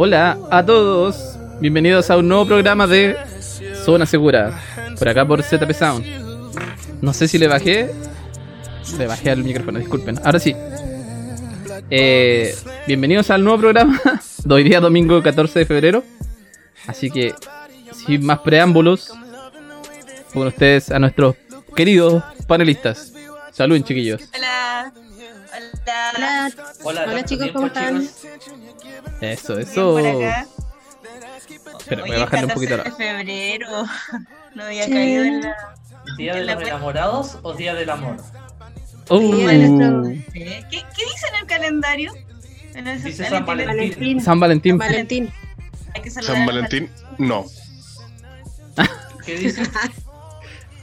Hola a todos, bienvenidos a un nuevo programa de Zona Segura, por acá por ZP Sound. No sé si le bajé, le bajé al micrófono, disculpen. Ahora sí. Eh, bienvenidos al nuevo programa de hoy día domingo 14 de febrero. Así que, sin más preámbulos, con ustedes a nuestros queridos panelistas. Saluden, chiquillos. Hola. Hola. Hola, chicos, ¿cómo están? Eso, eso. por acá. Espera, voy a bajarle un 14 poquito de la. febrero. No había Sí. caído en la. ¿Día de la los enamorados o Día del amor? Uh, de ¿Qué, ¿Qué dice en el calendario? En el- Dice San Valentín. Valentín. San Valentín. Valentín. Hay que San Valentín, no. ¿Qué dice?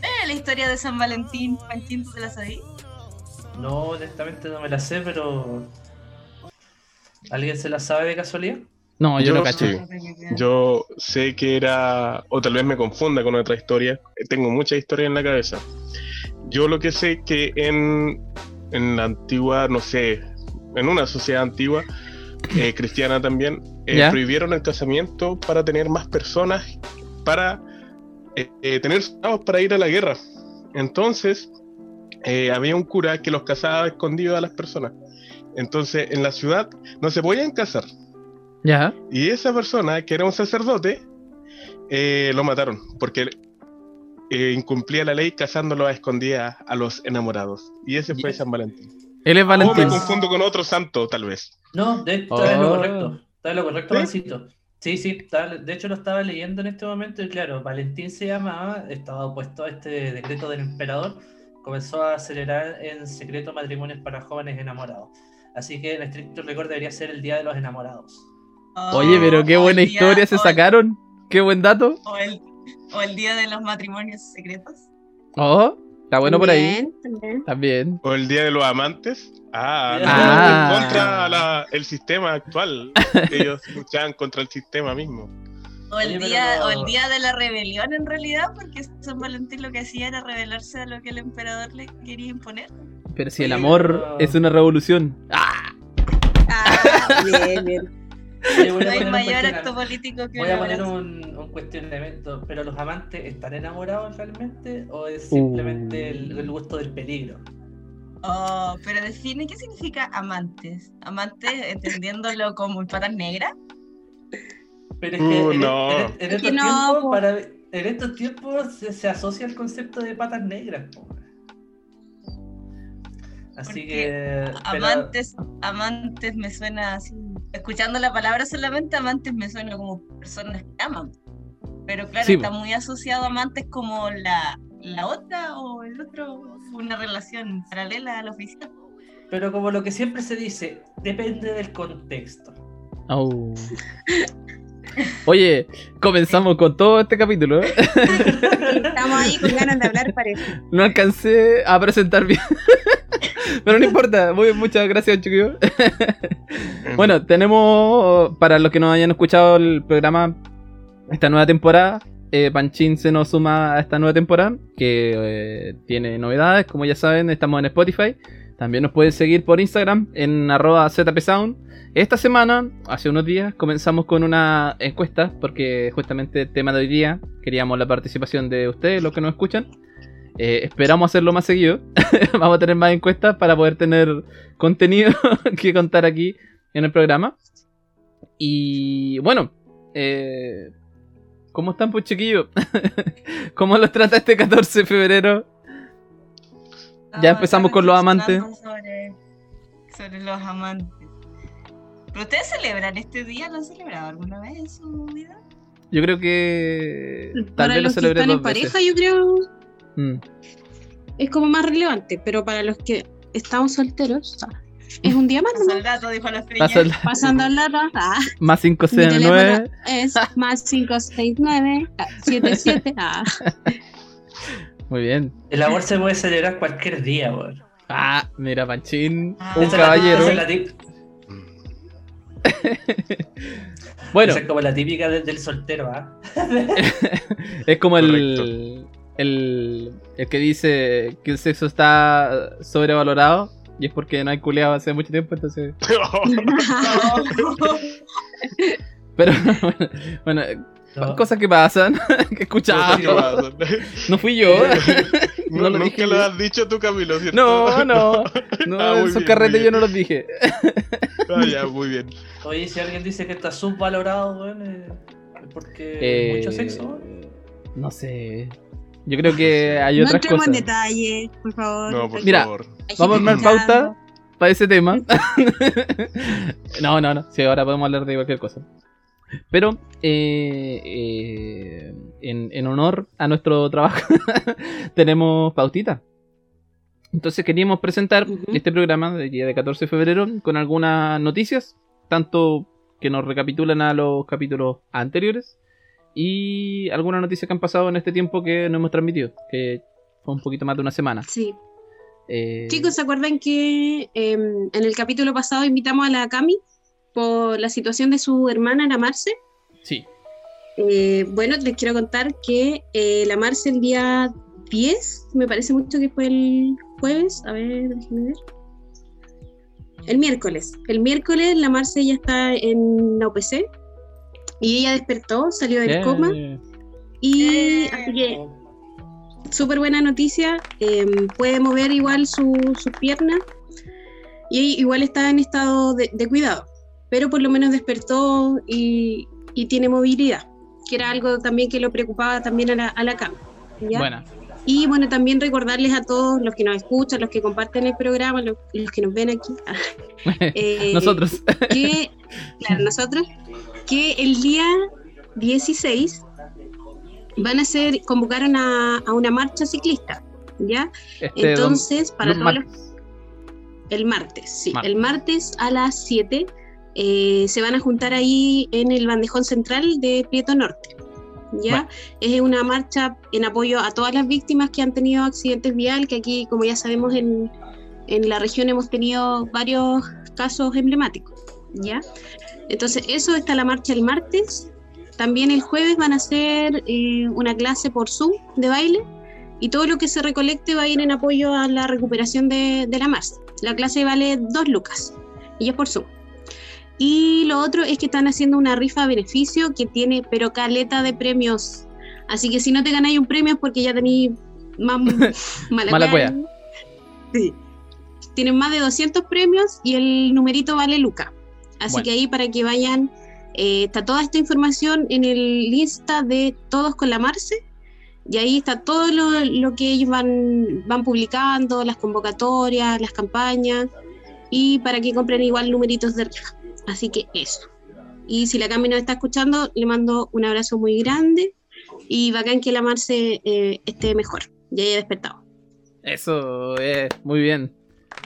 Eh, la historia de San Valentín, Panchín, ¿tú te la sabías? No, honestamente no me la sé, pero. ¿Alguien se la sabe de casualidad? No, yo Yo no cacho. sí. Yo sé que era, o tal vez me confunda con otra historia, tengo mucha historia en la cabeza. Yo lo que sé es que en, en la antigua, no sé, en una sociedad antigua, eh, cristiana también, eh, prohibieron el casamiento para tener más personas, para eh, tener soldados para ir a la guerra. Entonces, eh, había un cura que los casaba escondido a las personas. Entonces, en la ciudad no se podían casar. Ya. Y esa persona, que era un sacerdote, eh, lo mataron porque eh, incumplía la ley casándolo a escondidas a los enamorados. Y ese fue Yes. San Valentín. Él es O me Valentín. confundo con otro santo, tal vez. No, de, está en Oh. lo correcto. Está en lo correcto, ¿Sí? Vancito. Sí, sí, de hecho lo estaba leyendo en este momento y claro, Valentín se llamaba, estaba opuesto a este decreto del emperador, comenzó a acelerar en secreto matrimonios para jóvenes enamorados. Así que en estricto rigor debería ser el Día de los Enamorados. Oye, pero qué O buena el día- historia se el- sacaron. Qué buen dato. O el, o el día de los matrimonios secretos. Oh, está bueno por ahí. También. O el Día de los Amantes. Ah, no, Ah. contra la- el sistema actual. Ellos luchaban contra el sistema mismo. O el, Oye, día, o el día de la rebelión en realidad, porque San Valentín lo que hacía era rebelarse a lo que el emperador le quería imponer. Pero si el amor pero- es una revolución. ¡Ah! Ah, bien, bien. Oye, voy No a hay poner un mayor acto político que Voy a poner un cuestionamiento, pero los amantes están enamorados realmente o es Uh. simplemente el, el gusto del peligro? Oh, pero define qué significa amantes. Amantes entendiéndolo como patas negras. Pero es que Uh, en, no. en- en Es estos no, tiempos, po. para, en estos tiempos se, se asocia el concepto de patas negras. po. Así Porque que pero- Amantes, amantes me suena así. Escuchando la palabra solamente amantes me suena como personas que aman. Pero claro, Sí, está muy asociado a amantes como la, la otra o el otro, una relación paralela a la oficial. pero como lo que siempre se dice, depende del contexto. Au. Oye, comenzamos con todo este capítulo. ¿eh? Estamos ahí con ganas de hablar, parece. No alcancé a presentar bien. Pero no importa. Muy, muchas gracias, chiquillos. Bueno, tenemos, para los que no hayan escuchado el programa, esta nueva temporada. eh, Panchín se nos suma a esta nueva temporada, que eh, tiene novedades, como ya saben, estamos en Spotify. También nos pueden seguir por Instagram en arroba ZPSound. Esta semana, hace unos días, comenzamos con una encuesta, porque justamente el tema de hoy día queríamos la participación de ustedes, los que nos escuchan. Eh, esperamos hacerlo más seguido. Vamos a tener más encuestas para poder tener contenido que contar aquí en el programa. Y bueno, eh, ¿cómo están, pues chiquillos? ¿Cómo los trata este 14 de febrero? Ya Ah, empezamos con los amantes. Sobre, sobre los amantes. ¿Pero ustedes celebran este día? ¿Lo han celebrado alguna vez en su vida? Yo creo que tal Para vez lo los que celebré están en dos veces. pareja, yo creo Mm. es como más relevante, pero para los que estamos solteros, es un día más, Pasó ¿no? el dato, dijo la Pasa estrella. el- Pasando el dato, ah, Más mi 569. teléfono es más 569 ah, 77. Ah, Muy bien. El amor se puede celebrar cualquier día, weón. Ah, mira, Panchín, Ah. un caballero. la Bueno, esa es como la típica del, del soltero, ¿ah? es como el, el, el que dice que el sexo está sobrevalorado y es porque no hay culeado hace mucho tiempo, entonces... Pero bueno, No. cosas que pasan, que escuchaba. Cosas. No fui yo. No, No lo nunca dije lo yo. has dicho tú, Camilo, ¿cierto? No, no. No, Ah, esos bien, carretes yo no los dije. Ah, ya, muy bien. Oye, si alguien dice que está subvalorado, weón, eh, es porque Eh, mucho sexo, weón. No sé. Yo creo que hay no otras entremos en cosas. detalle, por favor. No, por Mira, favor. Vamos a armar pauta para ese tema. no, no, no. Sí, ahora podemos hablar de cualquier cosa. Pero eh, eh, en, en honor a nuestro trabajo tenemos pautita. Entonces queríamos presentar este programa del día de 14 de febrero con algunas noticias, tanto que nos recapitulan a los capítulos anteriores y algunas noticias que han pasado en este tiempo que no hemos transmitido, que fue un poquito más de una semana. Sí. Eh, Chicos, ¿se acuerdan que em, en el capítulo pasado invitamos a la Cami por la situación de su hermana, la Marce? Sí, Eh, bueno, les quiero contar que eh, la Marce el día 10, me parece mucho que fue el jueves, a ver, déjenme ver. El miércoles. El miércoles la Marce ya está en la OPC y ella despertó, salió del coma y así que súper buena noticia. eh, puede mover igual su, sus piernas y igual está en estado de, de cuidado, pero por lo menos despertó y, y tiene movilidad, que era algo también que lo preocupaba también a la, a la cama. Y bueno, también recordarles a todos los que nos escuchan, los que comparten el programa, los, los que nos ven aquí, eh, Nosotros. que, claro, nosotros, que el día 16 van a ser, convocaron a, a una marcha ciclista, ¿ya? Este Entonces, para todos los el martes, sí. Martes. El martes a las 7 eh, se van a juntar ahí en el bandejón central de Prieto Norte. ¿Ya? Es una marcha en apoyo a todas las víctimas que han tenido accidentes vial, que aquí, como ya sabemos, en, en la región hemos tenido varios casos emblemáticos. ¿Ya? Entonces, eso está la marcha el martes. También el jueves van a hacer eh, una clase por Zoom de baile y todo lo que se recolecte va a ir en apoyo a la recuperación de, de la marcha. La clase vale dos lucas y es por Zoom. Y lo otro es que están haciendo una rifa a beneficio que tiene pero caleta de premios. Así que si no te ganáis un premio es porque ya tenéis más mala, Mala cueva. Sí. Tienen más de 200 premios y el numerito vale luca. Así Bueno. que ahí para que vayan, eh, está toda esta información en el lista de Todos con la Marce. Y ahí está todo lo, lo que ellos van, van publicando, las convocatorias, las campañas, y para que compren igual numeritos de rifa. Así que eso. Y si la Cami nos está escuchando, le mando un abrazo muy grande y bacán que la Marce eh, esté mejor y haya despertado. Eso, eh, muy bien.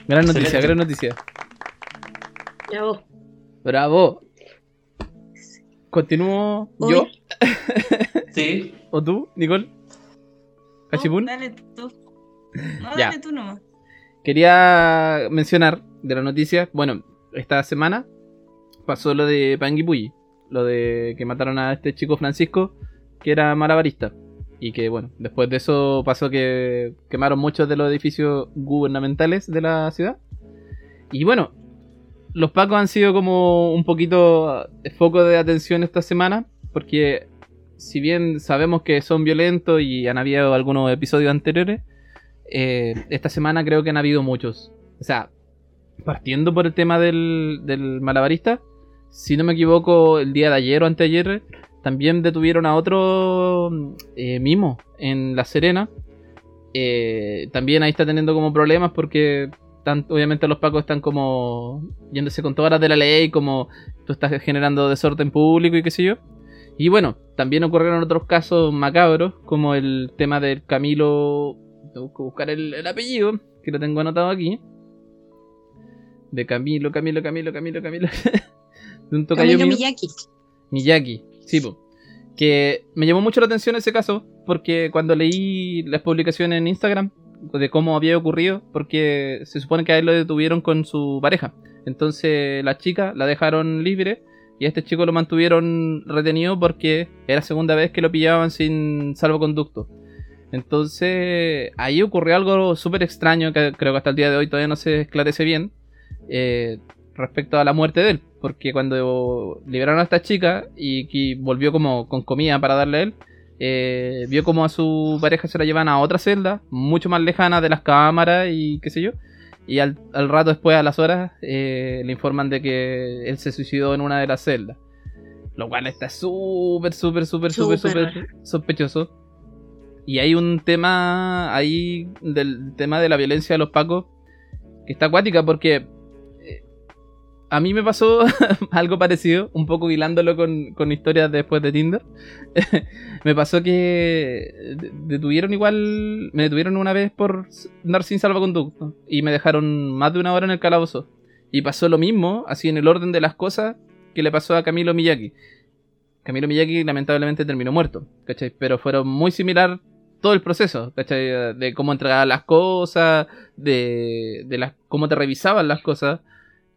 Gran noticia, Excelente. gran noticia. Bravo. Bravo. Continúo Hoy- yo Sí, o tú, Nicole. Cachipún. No, dale tú. No, Ya. dale tú nomás. Quería mencionar de la noticia, bueno, esta semana pasó lo de Panguipulli, lo de que mataron a este chico Francisco, que era malabarista. Y que bueno, después de eso pasó que quemaron muchos de los edificios gubernamentales de la ciudad. Y bueno, los pacos han sido como un poquito eh, foco de atención esta semana, porque si bien sabemos que son violentos y han habido algunos episodios anteriores, eh, esta semana creo que han habido muchos. O sea, partiendo por el tema del, del malabarista, si no me equivoco, el día de ayer o anteayer, también detuvieron a otro eh, mimo en La Serena. Eh, también ahí está teniendo como problemas porque obviamente los pacos están como yéndose con todas las de la ley, como tú estás generando desorden público y qué sé yo. Y bueno, también ocurrieron otros casos macabros, como el tema del Camilo. Tengo que buscar el, el apellido, que lo tengo anotado aquí. De Camilo, Camilo, Camilo, Camilo, Camilo. de un tocayo mío. Miyaki. Miyaki, sí, po. Que me llamó mucho la atención ese caso, porque cuando leí las publicaciones en Instagram de cómo había ocurrido, porque se supone que a él lo detuvieron con su pareja. Entonces la chica la dejaron libre y a este chico lo mantuvieron retenido porque era segunda vez que lo pillaban sin salvoconducto. Entonces ahí ocurrió algo súper extraño que creo que hasta el día de hoy todavía no se esclarece bien. Eh, respecto a la muerte de él. Porque cuando liberaron a esta chica y que volvió como con comida para darle a él, eh, vio como a su pareja se la llevan a otra celda, mucho más lejana de las cámaras y qué sé yo. Y al, al rato después, a las horas, eh, le informan de que él se suicidó en una de las celdas. Lo cual está súper, súper, súper, súper, Súper. sospechoso. Y hay un tema ahí del tema de la violencia de los pacos que está acuática porque a mí me pasó algo parecido, un poco hilándolo con, historias después de Tinder. me pasó que de- detuvieron igual, me detuvieron una vez por andar sin salvoconducto y me dejaron más de una hora en el calabozo. Y pasó lo mismo, así en el orden de las cosas, que le pasó a Camilo Miyagi. Camilo Miyagi lamentablemente terminó muerto, ¿cachai? Pero fueron muy similar todo el proceso, ¿cachai? De cómo entregaban las cosas, de, de las, cómo te revisaban las cosas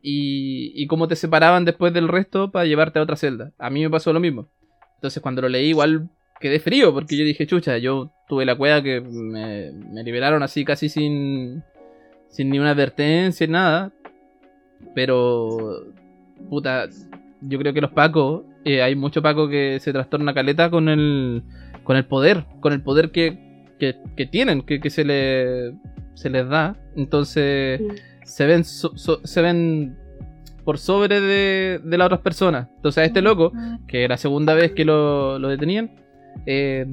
y, y cómo te separaban después del resto para llevarte a otra celda. A mí me pasó lo mismo. Entonces cuando lo leí igual quedé frío porque yo dije, chucha, yo tuve la cueva que me, me liberaron así casi sin, sin ni una advertencia, nada. Pero, puta, yo creo que los pacos, eh, hay mucho paco que se trastorna caleta con el, con el poder, con el poder que, que, que tienen, que, que se, le, se les da. Entonces. Se ven, so- so- se ven por sobre de, de las otras personas. Entonces a este loco, que era la segunda vez que lo, lo detenían, eh,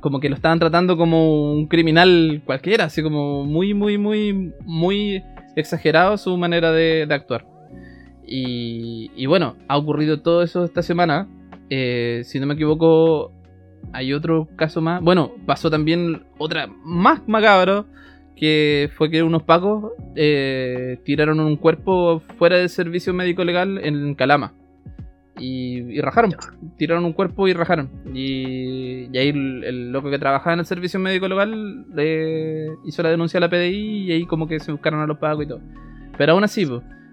como que lo estaban tratando como un criminal cualquiera, así como muy, muy, muy, muy exagerado su manera de, de actuar. Y, y bueno, ha ocurrido todo eso esta semana. Eh, si no me equivoco, hay otro caso más. Bueno, pasó también otra más macabro, que fue que unos pacos eh, tiraron un cuerpo fuera del servicio médico legal en Calama. Y, y rajaron. Tiraron un cuerpo y rajaron. Y, y ahí el, el loco que trabajaba en el servicio médico legal le hizo la denuncia a la PDI y ahí como que se buscaron a los pacos y todo. Pero aún así,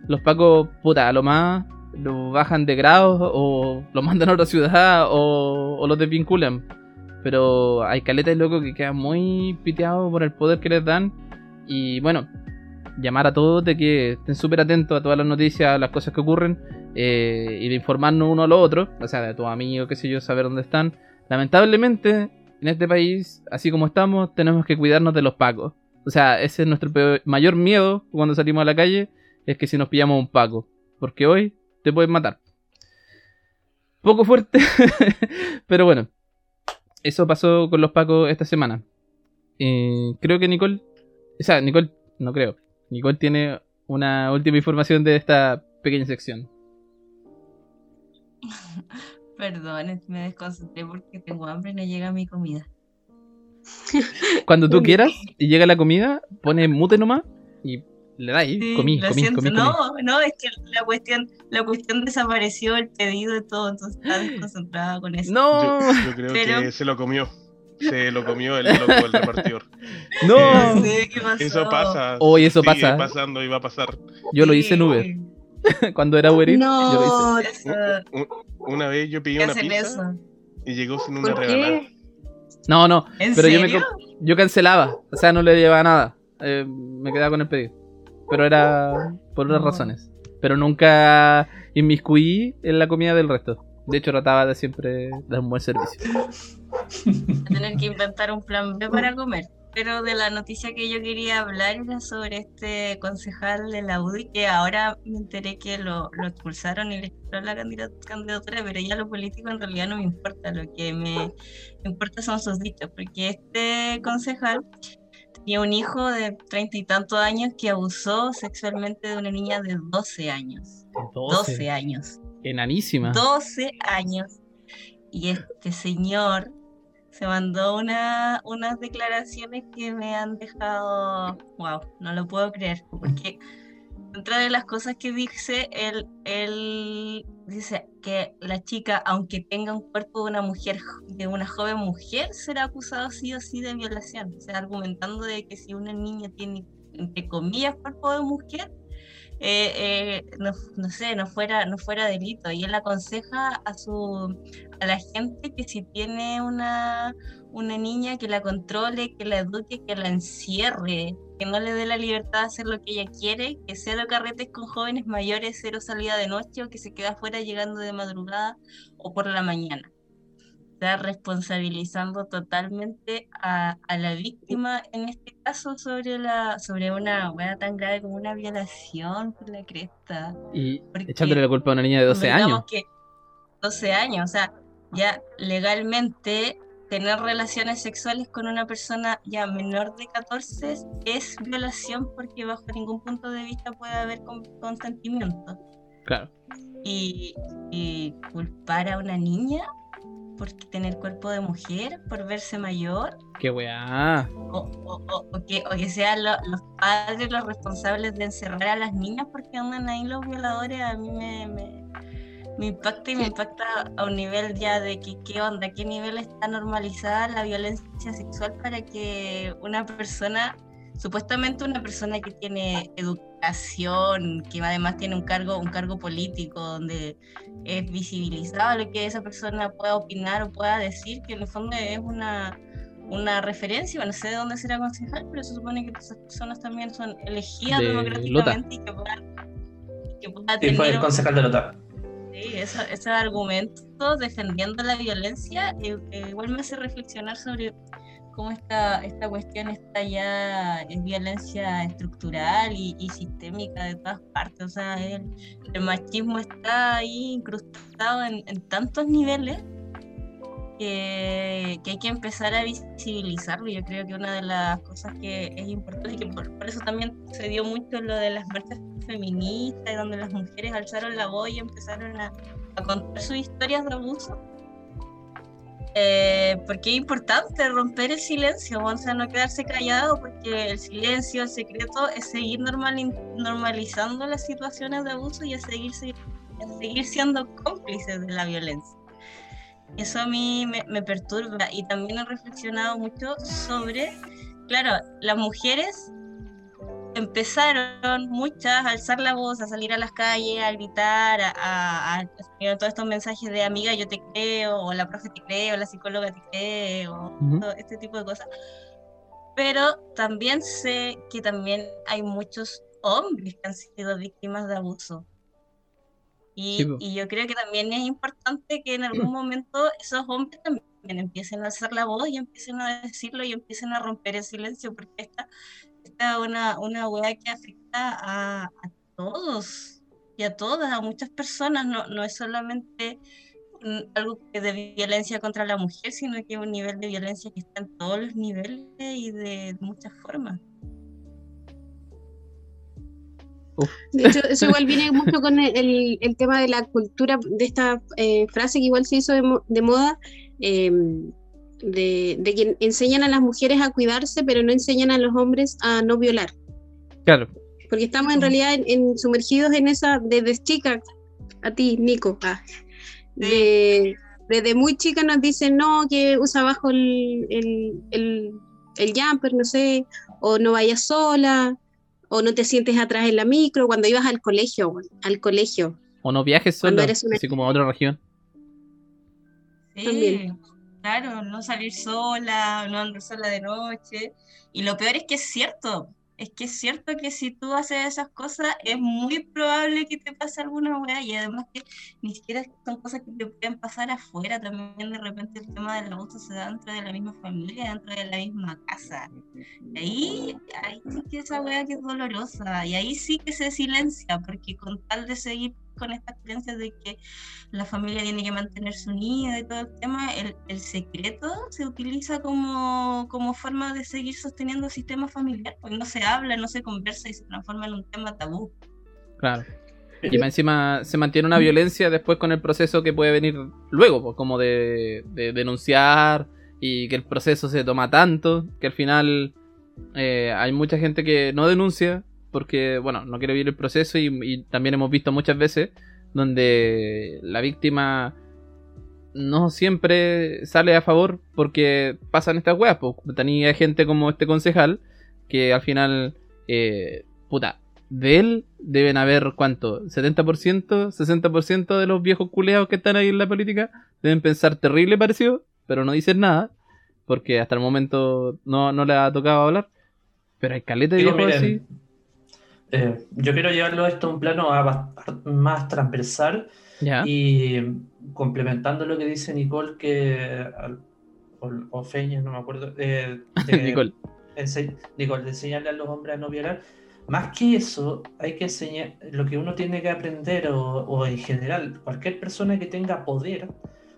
los pacos, puta, a lo más lo bajan de grado o lo mandan a otra ciudad o, o los desvinculan. Pero hay caletas locos que quedan muy piteados por el poder que les dan. Y bueno, llamar a todos de que estén súper atentos a todas las noticias, a las cosas que ocurren eh, y de informarnos uno a lo otro, o sea, de tus amigos, qué sé yo, saber dónde están. Lamentablemente, en este país, así como estamos, tenemos que cuidarnos de los pacos. O sea, ese es nuestro peor- mayor miedo cuando salimos a la calle, es que si nos pillamos un paco, porque hoy te pueden matar. Poco fuerte, pero bueno, eso pasó con los pacos esta semana. Eh, creo que Nicole, o sea, Nicole, no creo, Nicole tiene una última información de esta pequeña sección. Perdón, me desconcentré porque tengo hambre y no llega mi comida. Cuando tú quieras y llega la comida, pone mute nomás y le da ahí, Sí, comí, lo comí, siento. comí, No, no, es que la cuestión, la cuestión desapareció, el pedido de todo, entonces estaba desconcentrada con eso. No, Yo, yo creo Pero- que se lo comió. Se lo comió el loco del repartidor. no. No sé qué pasó. Eso pasa. Hoy eso sigue pasa. pasando y va a pasar. Yo lo hice en Uber. Cuando era Uber yo lo hice. No, Eso, Una vez yo pedí ¿qué una pizza eso? y llegó sin una ¿por rebanada. No, no, ¿En pero yo me yo cancelaba, o sea, no le llevaba nada. Eh, me quedaba con el pedido. Pero era por otras razones. Pero nunca inmiscuí en la comida del resto. De hecho, trataba de siempre dar un buen servicio. tener que inventar un plan B para comer. Pero de la noticia que yo quería hablar era sobre este concejal de la UDI que ahora me enteré que lo, lo expulsaron y le quitaron la candida- candidatura, pero ya lo político en realidad no me importa, lo que me importa son sus dichos, porque este concejal tenía un hijo de treinta y tantos años que abusó sexualmente de una niña de 12 años. 12 años. Enanísima. 12 años. Y este señor se mandó una, unas declaraciones que me han dejado, wow, no lo puedo creer, porque dentro de las cosas que dice, él, él dice que la chica, aunque tenga un cuerpo de una mujer, de una joven mujer, será acusada sí o sí de violación, o sea, argumentando de que si una niña tiene, entre comillas, cuerpo de mujer, eh, eh, no, no sé, no fuera, no fuera delito. Y él aconseja a su a la gente que si tiene una, una niña que la controle, que la eduque, que la encierre, que no le dé la libertad de hacer lo que ella quiere, que cero carretes con jóvenes mayores, cero salida de noche o que se queda afuera llegando de madrugada o por la mañana. Está responsabilizando totalmente a, a la víctima, en este caso sobre, la, sobre una hueá tan grave como una violación por la cresta. Y Porque echándole la culpa a una niña de 12 Convengamos años. que 12 años, o sea, ya legalmente tener relaciones sexuales con una persona ya menor de 14 es violación porque bajo ningún punto de vista puede haber con- consentimiento. Claro. Y, y culpar a una niña por tener cuerpo de mujer, por verse mayor, Qué weá. o, o- o- o que, que sean lo- los padres los responsables de encerrar a las niñas porque andan ahí los violadores, a mí me, me, me impacta y me impacta a un nivel ya de que qué onda, qué nivel está normalizada la violencia sexual para que una persona, supuestamente una persona que tiene educación, que además tiene un cargo, un cargo político donde es visibilizado lo que esa persona pueda opinar o pueda decir, que en el fondo es una una referencia, no sé de dónde será concejal, pero se supone que esas personas también son elegidas De democráticamente y que puedan, que puedan Y fue tener el concejal de Lota. sí, eso- esos argumentos defendiendo la violencia, eh, eh, igual me hace reflexionar sobre cómo esta, esta cuestión está ya es violencia estructural y, y sistémica de todas partes. O sea, el, machismo está ahí incrustado en, tantos niveles que, hay que empezar a visibilizarlo. Yo creo que una de las cosas que es importante y que por, eso también se dio mucho lo de las marchas feministas, donde las mujeres alzaron la voz y empezaron a, a contar sus historias de abuso. Eh, porque es importante romper el silencio, o sea, no quedarse callado, porque el silencio, el secreto, es seguir normali- normalizando las situaciones de abuso y a seguir, se- a seguir siendo cómplices de la violencia. Eso a mí me, me perturba y también he reflexionado mucho sobre, claro, las mujeres empezaron muchas a alzar la voz, a salir a las calles, a gritar, a, a, todos estos mensajes de amiga yo te creo, o la profe te creo, la psicóloga te creo, todo este tipo de cosas. Pero también sé que también hay muchos hombres que han sido víctimas de abuso. Y, Sí, y yo creo que también es importante que en algún momento esos hombres también empiecen a alzar la voz y empiecen a decirlo y empiecen a romper el silencio, porque esta, una, una weá que afecta a, a todos y a todas, a muchas personas, no, no es solamente algo que de violencia contra la mujer, sino que es un nivel de violencia que está en todos los niveles y de muchas formas. De hecho, eso igual viene mucho con el, el- tema de la cultura, de esta eh, frase que igual se hizo de, mo- de moda, eh, de, de que enseñan a las mujeres a cuidarse, pero no enseñan a los hombres a no violar. Claro. Porque estamos en realidad en- en- sumergidos en esa, desde chica, a ti, Nico, ah, de- desde muy chica nos dicen, no, que usa abajo el, el, el, el jumper, no sé, o no vayas sola, o no te sientes atrás en la micro, cuando ibas al colegio, al colegio. O no viajes solo, una- así como a otra región. Sí, También. Claro, no salir sola, no andar sola de noche. Y lo peor es que es cierto, es que es cierto que si tú haces esas cosas es muy probable que te pase alguna weá y además que ni siquiera son cosas que te pueden pasar afuera, también de repente el tema del abuso se da dentro de la misma familia, dentro de la misma casa. Y ahí, sí que esa weá que es dolorosa y ahí sí que se silencia porque con tal de seguir con estas creencias de que la familia tiene que mantenerse unida y todo el tema, el, el secreto se utiliza como, como forma de seguir sosteniendo el sistema familiar, porque no se habla, no se conversa y se transforma en un tema tabú. Claro. Y más encima se mantiene una violencia después con el proceso que puede venir luego, pues, como de, de denunciar y que el proceso se toma tanto que al final eh, hay mucha gente que no denuncia porque, bueno, no quiere vivir el proceso y, y también hemos visto muchas veces donde la víctima no siempre sale a favor porque pasan estas weas, pues tenía gente como este concejal que al final, eh, puta, de él deben haber, ¿cuánto? ¿70%? ¿60% de los viejos culeados que están ahí en la política? Deben pensar terrible parecido, pero no dicen nada, porque hasta el momento no, no le ha tocado hablar. Pero hay caleta de viejos así. Eh, yo quiero llevarlo esto a un plano a- más transversal Ya. y complementando lo que dice Nicole, que o, o Feña, no me acuerdo, eh, de- Nicole. ense- Nicole, de enseñarle a los hombres a no violar. Más que eso, hay que enseñar lo que uno tiene que aprender, o, o en general, cualquier persona que tenga poder,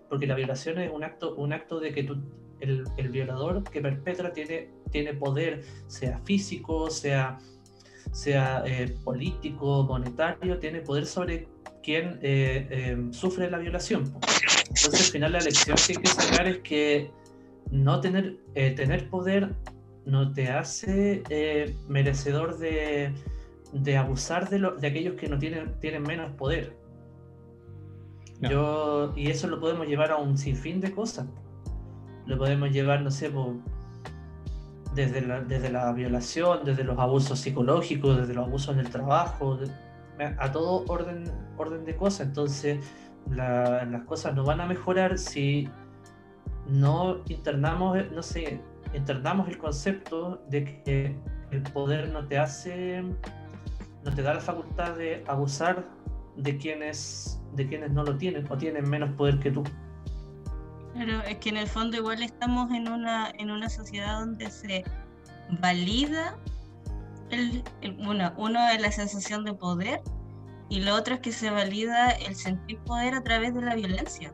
porque la violación es un acto, un acto de que tú, el, el violador que perpetra tiene, tiene poder, sea físico, sea, sea eh, político, monetario, tiene poder sobre quien eh, eh, sufre la violación. Entonces, al final, la lección que hay que sacar es que no tener, eh, tener poder no te hace merecedor de, de abusar de, lo- de aquellos que no tienen, tienen menos poder. No. Yo, y eso lo podemos llevar a un sinfín de cosas. Lo podemos llevar, no sé, po, desde, la, desde la violación, desde los abusos psicológicos, desde los abusos en el trabajo, a todo orden, orden de cosas. Entonces, la- las cosas no van a mejorar si no internamos, no sé, internamos el concepto de que el poder no te hace, no te da la facultad de abusar de quienes, de quienes no lo tienen o tienen menos poder que tú. Pero es que en el fondo igual estamos en una, en una sociedad donde se valida el, el- una, uno es la sensación de poder y lo otro es que se valida el sentir poder a través de la violencia.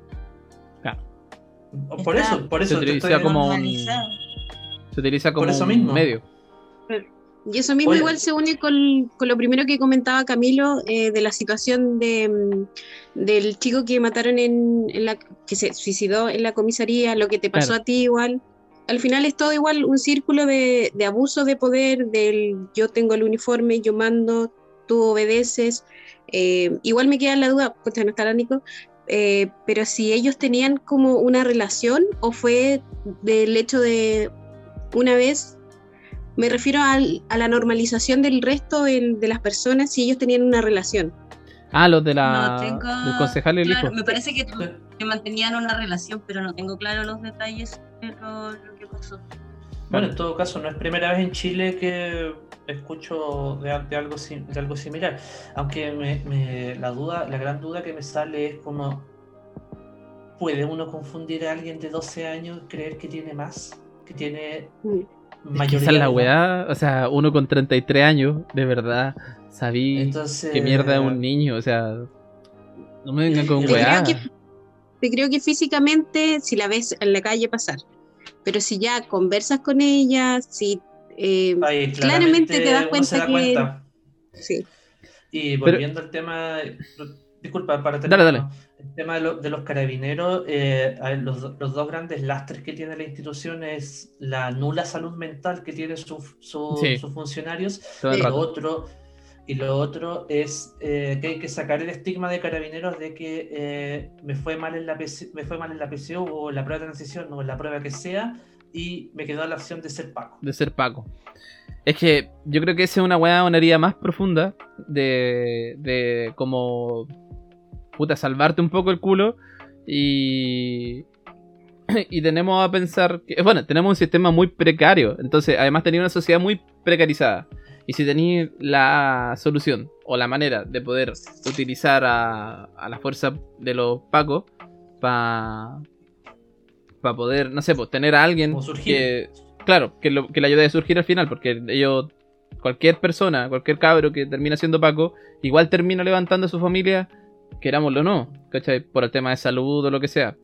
Por Está- eso, por Se eso te utiliza como un- Normalizado. Se utiliza como eso un mismo. medio. Y eso mismo igual se une con, con lo primero que comentaba Camilo eh, de la situación de, mm, del chico que mataron en, en la que se suicidó en la comisaría, lo que te pasó Claro. a ti igual. Al final es todo igual un círculo de, de abuso de poder, del yo tengo el uniforme, yo mando, tú obedeces. Eh, igual me queda la duda, pues no está la Nico, eh, pero si ellos tenían como una relación o fue del hecho de una vez me refiero al- a la normalización del resto del- de las personas si ellos tenían una relación. Ah, los de la, No tengo del concejal y el claro, hijo. me parece que, que mantenían una relación, pero no tengo claro los detalles de lo, lo que pasó. Bueno, en todo caso, no es primera vez en Chile que escucho de, de algo, de algo similar. Aunque me- me- la duda, la gran duda que me sale es como, ¿puede uno confundir a alguien de 12 años y creer que tiene más? Que tiene Mm. Mayoría esa es la weá, o sea, uno con 33 años, de verdad, sabí Entonces, qué mierda es un niño, o sea, no me vengan con weá. creo, que, te creo que físicamente, si la ves en la calle pasar, pero si ya conversas con ella, si... eh, ahí claramente te das cuenta da que- cuenta. sí. Y volviendo al tema, disculpa, para Dale, dale. terminar, el tema de, lo- de los carabineros, eh, los, los dos grandes lastres que tiene la institución es la nula salud mental que tienen sus su- Sí. sus funcionarios y lo otro y lo otro es eh, que hay que sacar el estigma de carabineros de que eh, me fue mal en la PC, me fue mal en la PCU o en la prueba de transición o en la prueba que sea y me quedó la opción de ser Paco. de ser Paco. Es que yo creo que esa es una weá, una herida más profunda de, de como puta salvarte un poco el culo. Y y tenemos a pensar que bueno, tenemos un sistema muy precario, entonces además tenía una sociedad muy precarizada. Y si tenéis la solución o la manera de poder utilizar a, a la fuerza de los pacos para para poder, no sé, pues tener a alguien que, claro, que, lo, que le ayude a surgir al final, porque ellos, cualquier persona, cualquier cabro que termina siendo Paco, igual termina levantando a su familia, querámoslo o no, ¿cachai? Por el tema de salud o lo que sea.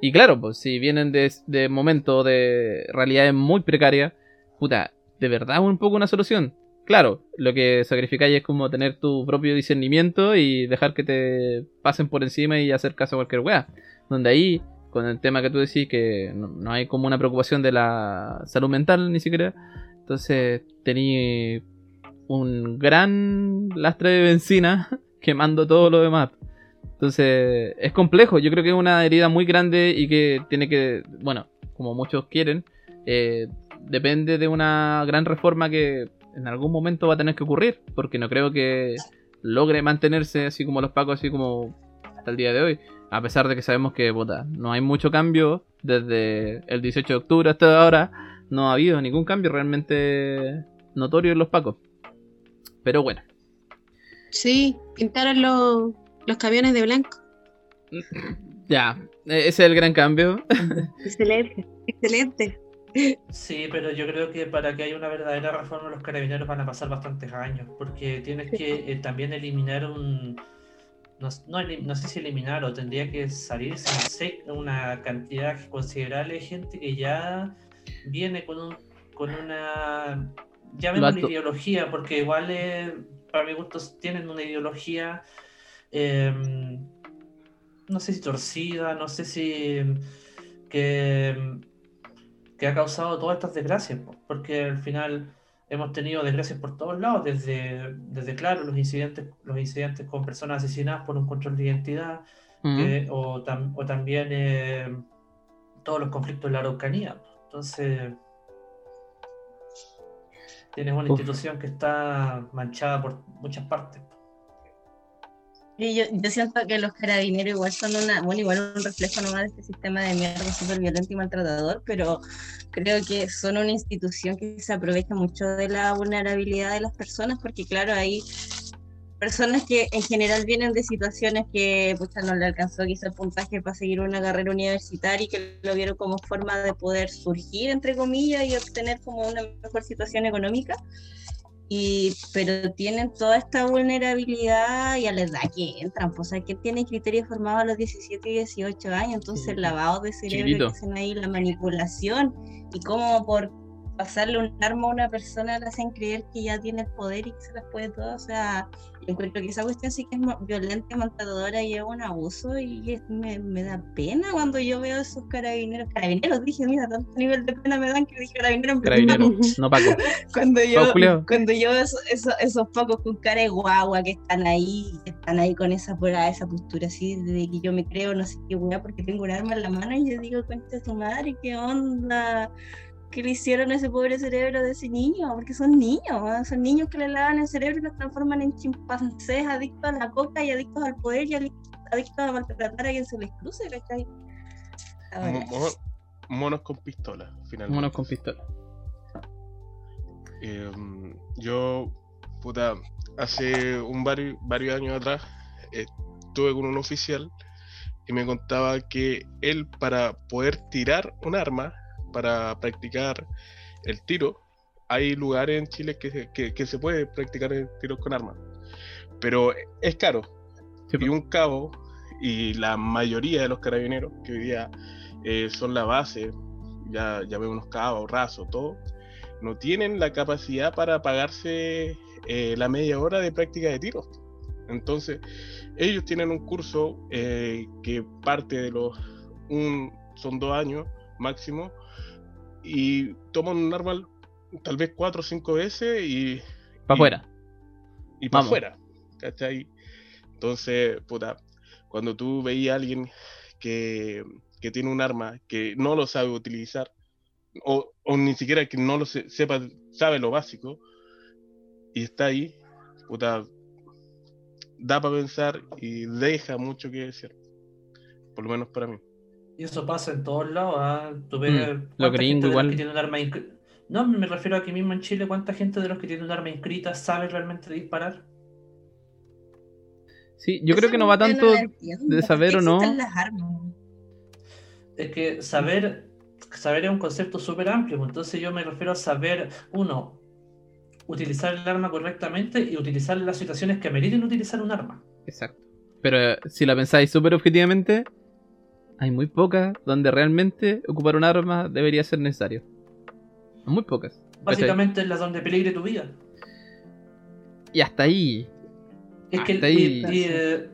Y claro, pues si vienen de, de momentos de realidades muy precarias, puta, de verdad es un poco una solución. Claro, lo que sacrificáis es como tener tu propio discernimiento y dejar que te pasen por encima y hacer caso a cualquier wea. Donde ahí, con el tema que tú decís, que no, no hay como una preocupación de la salud mental ni siquiera, entonces tení un gran lastre de benzina quemando todo lo demás. Entonces es complejo, yo creo que es una herida muy grande y que tiene que, bueno, como muchos quieren, eh, depende de una gran reforma que en algún momento va a tener que ocurrir, porque no creo que logre mantenerse así como los pacos, así como hasta el día de hoy. A pesar de que sabemos que puta, no hay mucho cambio desde el 18 de octubre hasta ahora, no ha habido ningún cambio realmente notorio en los pacos. Pero bueno, Sí, pintaron los, los camiones de blanco. ya, e- ese es el gran cambio. Excelente, excelente. Sí, pero yo creo que para que haya una verdadera reforma los carabineros van a pasar bastantes años, porque tienes que eh, también eliminar un... No, no no sé si eliminar o tendría que salirse una cantidad considerable de gente que ya viene con, un, con una... Llamémosle ideología, porque igual eh, para mi gusto tienen una ideología... em, no sé si torcida, no sé si que, que ha causado todas estas desgracias, po, porque al final hemos tenido desgracias por todos lados, desde, desde claro, los incidentes, los incidentes con personas asesinadas por un control de identidad, Mm. eh, o, tam- o también eh, todos los conflictos en la Araucanía. Entonces, tienes una Uf. institución que está manchada por muchas partes. Y yo, yo siento que los carabineros igual son una, bueno, igual un reflejo nomás de este sistema de mierda súper violento y maltratador, pero creo que son una institución que se aprovecha mucho de la vulnerabilidad de las personas, porque claro, hay personas que en general vienen de situaciones que pucha, no le alcanzó quizá el puntaje para seguir una carrera universitaria y que lo vieron como forma de poder surgir, entre comillas, y obtener como una mejor situación económica y pero tienen toda esta vulnerabilidad y a la edad que entran, pues hay que tiene criterios formados a los 17 y 18 años, entonces Sí. el lavado de cerebro que hacen ahí, la manipulación y cómo por pasarle un arma a una persona le hacen creer que ya tiene el poder y que se las puede todo, o sea, yo encuentro que esa cuestión sí que es violenta, maltratadora y es un abuso y es- me, me da pena cuando yo veo esos carabineros, carabineros, dije, mira, tanto nivel de pena me dan que dije carabineros en vez de Carabinero, no Paco. cuando yo, cuando yo veo esos, esos, esos pocos con cara de guagua que están ahí, que están ahí con esa esa postura así de que yo me creo no sé qué weá porque tengo un arma en la mano y yo digo, cuenta su madre, qué onda, qué le hicieron a ese pobre cerebro de ese niño, porque son niños, ¿ah? son niños que le lavan el cerebro y los transforman en chimpancés adictos a la coca y adictos al poder y adictos a maltratar a quien se les cruce, monos con pistola, finalmente. Monos con pistola. Eh, yo, puta, hace un vari- varios años atrás eh, estuve con un oficial y me contaba que él para poder tirar un arma, para practicar el tiro, hay lugares en Chile que, se- que, que se puede practicar el tiro con armas, pero es caro. Sí, Y un cabo y la mayoría de los carabineros que hoy día eh, son la base, ya, ya veo unos cabos, rasos, todo, no tienen la capacidad para pagarse eh, la media hora de práctica de tiro. Entonces, ellos tienen un curso eh, que parte de los, un, son dos años máximo, y toman un arma tal vez cuatro o cinco veces y... Para afuera. y para afuera. ¿Cachai? Entonces, puta, cuando tú veías a alguien que, que tiene un arma que no lo sabe utilizar, o, o ni siquiera que no lo se- sepa, sabe lo básico, y está ahí, puta, da para pensar y deja mucho que decir. Por lo menos para mí. Y eso pasa en todos lados. ¿ah? Tú ves Mm, cuánta lo gringo igual. que tiene un arma No, me refiero a aquí mismo en Chile, ¿cuánta gente de los que tienen un arma inscrita sabe realmente disparar? Sí, yo creo que no va tanto de ¿por saber o no. las armas? Es que saber, saber es un concepto súper amplio. pues, Entonces yo me refiero a saber, uno, utilizar el arma correctamente y utilizar las situaciones que ameriten utilizar un arma. Exacto. Pero eh, si la pensáis súper objetivamente, hay muy pocas donde realmente ocupar un arma debería ser necesario. Muy pocas. Básicamente es la donde peligre tu vida. Y hasta ahí. Es que Hasta y- ahí. y, eh,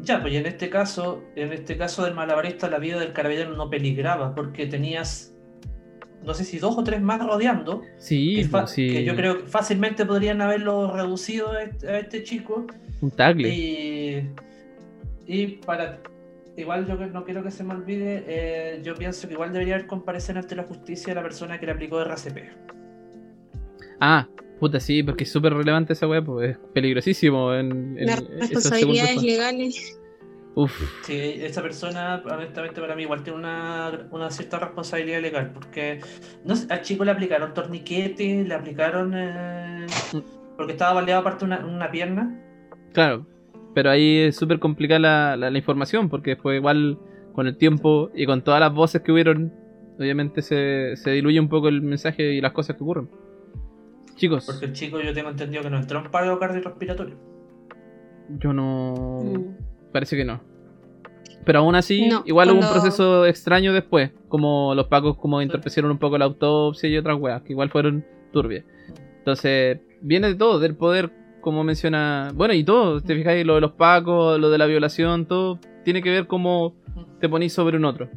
ya, pues en este caso, en este caso del malabarista, la vida del carabinero no peligraba porque tenías, no sé si dos o tres más rodeando, Sí, que, pues, sí. que yo creo que fácilmente podrían haberlo reducido a este, a este chico Un tagle. y, y para igual yo que- no quiero que se me olvide, eh, yo pienso que igual debería haber comparecer ante la justicia la persona que le aplicó RCP. Ah, puta, sí, porque es súper relevante esa weá, pues es peligrosísimo en, en Las responsabilidades legales. Uf, Sí, esa persona, honestamente, para mí igual tiene una, una cierta responsabilidad legal, porque no sé, al chico le aplicaron torniquete, le aplicaron. eh, porque estaba baleado aparte una, una pierna. claro. Pero ahí es súper complicada la, la, la información, porque después igual con el tiempo y con todas las voces que hubieron, obviamente se, se diluye un poco el mensaje y las cosas que ocurren. Chicos, Porque el chico, yo tengo entendido que no entró en paro cardiorrespiratorio. yo no... Mm. Parece que no. Pero aún así, No, igual hubo un proceso extraño después. Como los pacos como interpusieron un poco la autopsia y otras weas, que igual fueron turbias. Entonces, viene de todo, del poder, como menciona. Bueno, y todo, te fijáis, lo de los pacos, lo de la violación, todo tiene que ver cómo te ponís sobre un otro.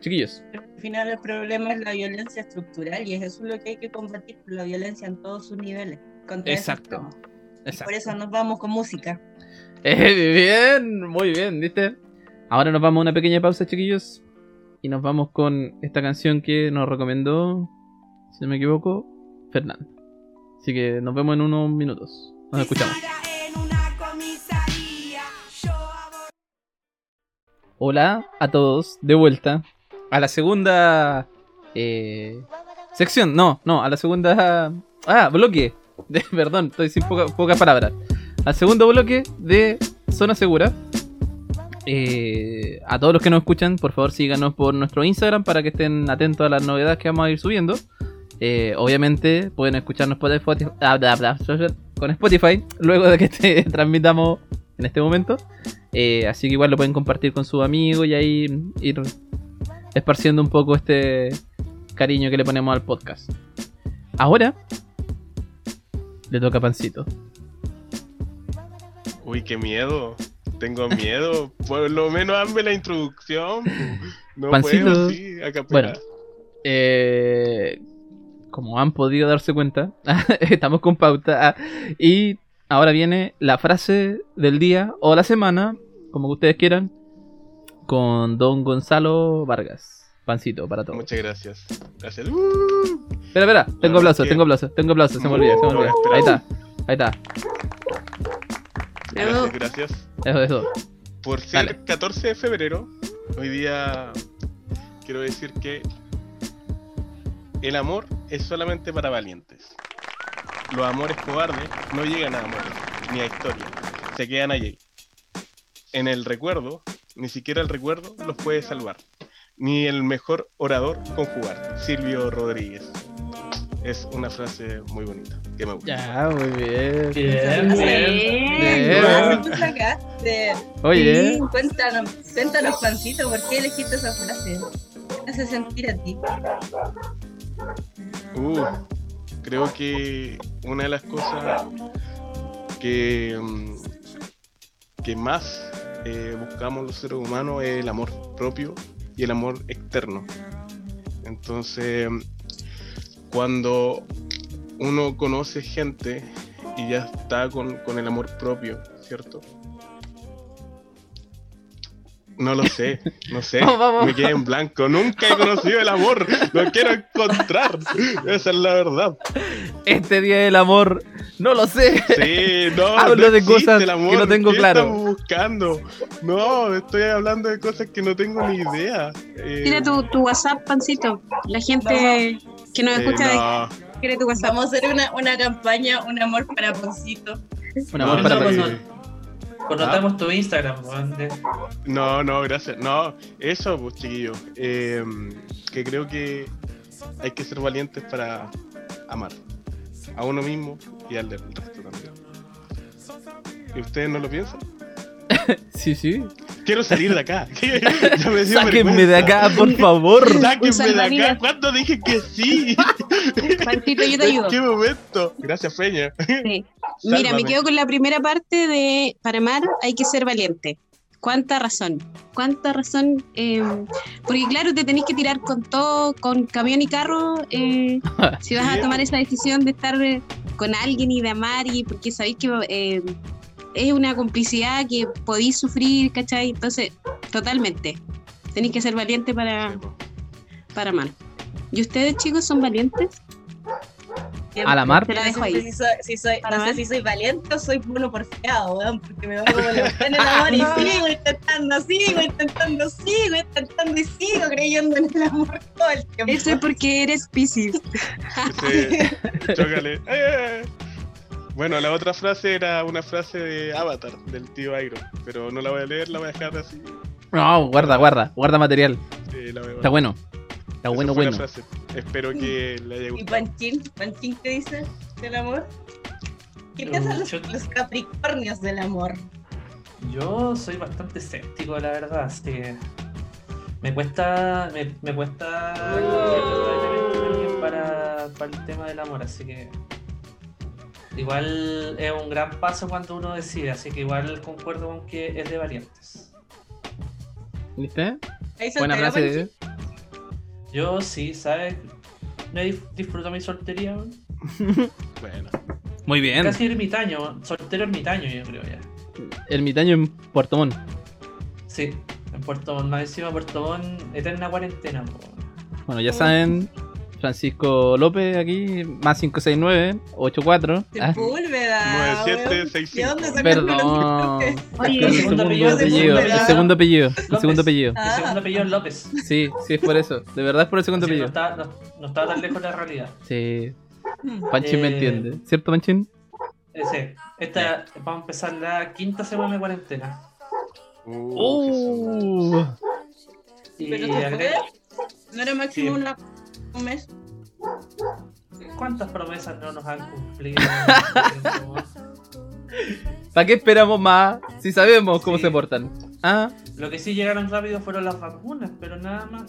Chiquillos. Al final el problema es la violencia estructural y es eso lo que hay que combatir, la violencia en todos sus niveles. Exacto. Exacto. Por eso nos vamos con música. Eh, bien, muy bien, ¿viste? Ahora nos vamos a una pequeña pausa, chiquillos. Y nos vamos con esta canción que nos recomendó, si no me equivoco, Fernando. Así que nos vemos en unos minutos. Nos escuchamos. Hola a todos, de vuelta a la segunda eh, sección. No, no, a la segunda. Ah, bloque. Perdón, estoy sin poca- pocas palabras. Al segundo bloque de Zona Segura. Eh, a todos los que nos escuchan, por favor síganos por nuestro Instagram para que estén atentos a las novedades que vamos a ir subiendo. Eh, obviamente pueden escucharnos por Spotify, con Spotify luego de que te transmitamos en este momento. Eh, así que igual lo pueden compartir con sus amigos y ahí ir esparciendo un poco este cariño que le ponemos al podcast. Ahora le toca a Pancito. Uy, qué miedo. Tengo miedo. Por lo menos hazme la introducción. No Pancito. puedo, sí, a capela. Bueno. Eh, como han podido darse cuenta, estamos con pauta. ah, y ahora viene la frase del día o la semana, como que ustedes quieran, con don Gonzalo Vargas. Pancito para todos. Muchas gracias. Gracias. Uh, Espera, espera, tengo verdad tengo aplausos, tengo aplausos, se me olvida, se me olvida. Ahí está, ahí está. Gracias, gracias. Eso, eso. Por ser Dale. 14 de febrero, hoy día quiero decir que el amor es solamente para valientes. Los amores cobardes no llegan a amores, ni a historia. Se quedan allí. En el recuerdo, ni siquiera el recuerdo los puede salvar. Ni el mejor orador conjugar. Silvio Rodríguez. Es una frase muy bonita, que me gusta. Ya, muy bien. Bien, bien. Bien. Bien, tú sacaste. Oye, Sí, cuéntanos, cuéntanos, Pancito, ¿por qué elegiste esa frase? ¿Qué te hace sentir a ti? Uh, creo que una de las cosas que, mm, que más eh, buscamos los seres humanos es el amor propio y el amor externo. Entonces, cuando uno conoce gente y ya está con, con el amor propio, ¿cierto? No lo sé, no sé. Vamos, vamos. Me quedé en blanco. Nunca he conocido el amor. Lo quiero encontrar. Esa es la verdad. este día del amor, no lo sé. Sí, no. Hablo no de cosas el amor. que no tengo ¿Qué claro. estamos buscando? No, estoy hablando de cosas que no tengo ni idea. Eh, Tira tu, tu WhatsApp, Pancito. La gente que nos eh, escucha no. quiere tu WhatsApp. Vamos a hacer una, una campaña, un amor para Pancito. Un amor No, para no, Pancito. No. Connotamos tu Instagram, weón, de- No, no, gracias. No, eso, pues, chiquillo. Eh, que creo que hay que ser valientes para amar a uno mismo y al del resto también. ¿Y ustedes no lo piensan? Sí, sí. Quiero salir de acá. Me Sáquenme de acá, por favor. Sáquenme de acá. ¿Cuándo dije que sí? Pancito, yo te ayudo. ¿En qué momento? Gracias, Peña. Sí. Mira, me quedo con la primera parte de para amar hay que ser valiente. ¿Cuánta razón? ¿Cuánta razón? Eh, porque claro, te tenés que tirar con todo, con camión y carro, eh, si vas a tomar esa decisión de estar eh, con alguien y de amar, y porque sabéis que eh, es una complicidad que podéis sufrir, ¿cachai? Entonces, totalmente. Tenéis que ser valiente para, para amar. ¿Y ustedes, chicos, son valientes? Siempre. ¿A la mar? Te la No dejo sé ahí. Si soy, si soy- Para no sé si soy valiente o soy mono porfiado, weón, porque me va como el amor y sigo intentando, sigo intentando, sigo intentando y sigo creyendo en el amor todo el tiempo. Eso es porque eres Pisces. Ese- Chócale. ¡Eh! Bueno, la otra frase era una frase de Avatar, del tío Iron. Pero no la voy a leer, la voy a dejar así. No, guarda, guarda, guarda material. eh, la voy a Está bueno. Está Esa bueno, bueno. frase. Espero que le haya ¿Y gustado. Panchín? ¿Panchín qué dice del amor? ¿Qué piensan los, capricornios del amor? Yo soy bastante escéptico, la verdad, así que me cuesta, me, me cuesta Oh. para, para el tema del amor, así que igual es un gran paso cuando uno decide, así que igual concuerdo con que es de valientes. ¿Viste? Buena frase. Yo sí, ¿sabes? No disfruto mi soltería. Bueno, Muy bien. casi ermitaño, soltero ermitaño yo creo ya. Ermitaño en Puerto Montt. Sí, en Puerto Montt, más encima Puerto Montt, eterna cuarentena, po. Bueno, ya saben, Francisco López aquí, más 569 84. Ah, Sepúlveda. 9765. ¿De dónde perdón. los Oye, El el segundo segundo apellido. El segundo apellido. El segundo apellido. Ah. segundo apellido es López. Sí, sí, es por eso. De verdad es por el segundo Así que no, apellido. estaba, no, no estaba tan lejos de la realidad. Sí. Hmm. Panchín me Eh, entiende. ¿Cierto, Panchín? Ese, esta, vamos a empezar la quinta semana de cuarentena. Uh, Uh, Y Pero te agrega- ¿No era máximo Sí. una- un mes? ¿Cuántas promesas no nos han cumplido? ¿Para qué esperamos más si sabemos cómo Sí. se portan? Ah, Lo que sí llegaron rápido fueron las vacunas, pero nada más.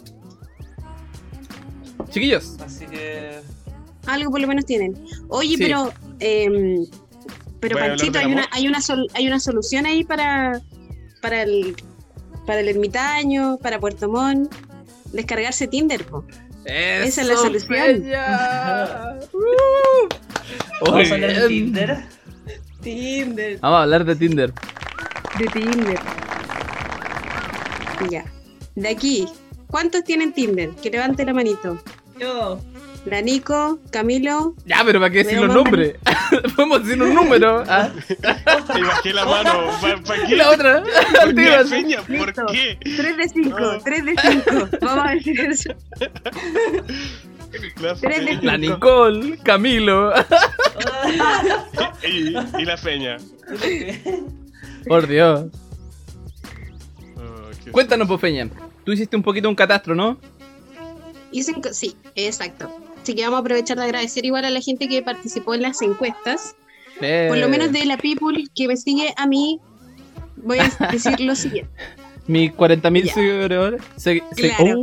chiquillos. Así que. Algo por lo menos tienen. Oye, Sí. pero em, pero ¿Voy a hablar Panchito, hay una, amor? hay una sol- hay una solución ahí para para el para el ermitaño, para Puerto Montt, descargarse Tinder, po. Esa es la solución. Uh. Vamos a hablar de Bien. Tinder. Tinder. Vamos a hablar de Tinder. De Tinder. Ya. De aquí, ¿cuántos tienen Tinder? Que levante la manito. Yo. La Nico, Camilo, Ya, pero ¿para qué decir los nombres? Podemos decir un número. Ah, y bajé la mano. ¿Para y qué? la otra. ¿Por qué. Peña? ¿Por qué? 3 de 5, Ah. 3 de 5. Vamos a decir eso. La Tres de feña. La Nicole, Camilo. Y, y la feña. Por Dios. Oh, Cuéntanos, pues, Peña. Tú hiciste un poquito un catastro, ¿no? Hice sí, exacto. Así que vamos a aprovechar de agradecer igual a la gente que participó en las encuestas. Por lo menos de la people que me sigue a mí, voy a decir lo siguiente. Mis 40.000 Ya. seguidores. Se, se- Claro.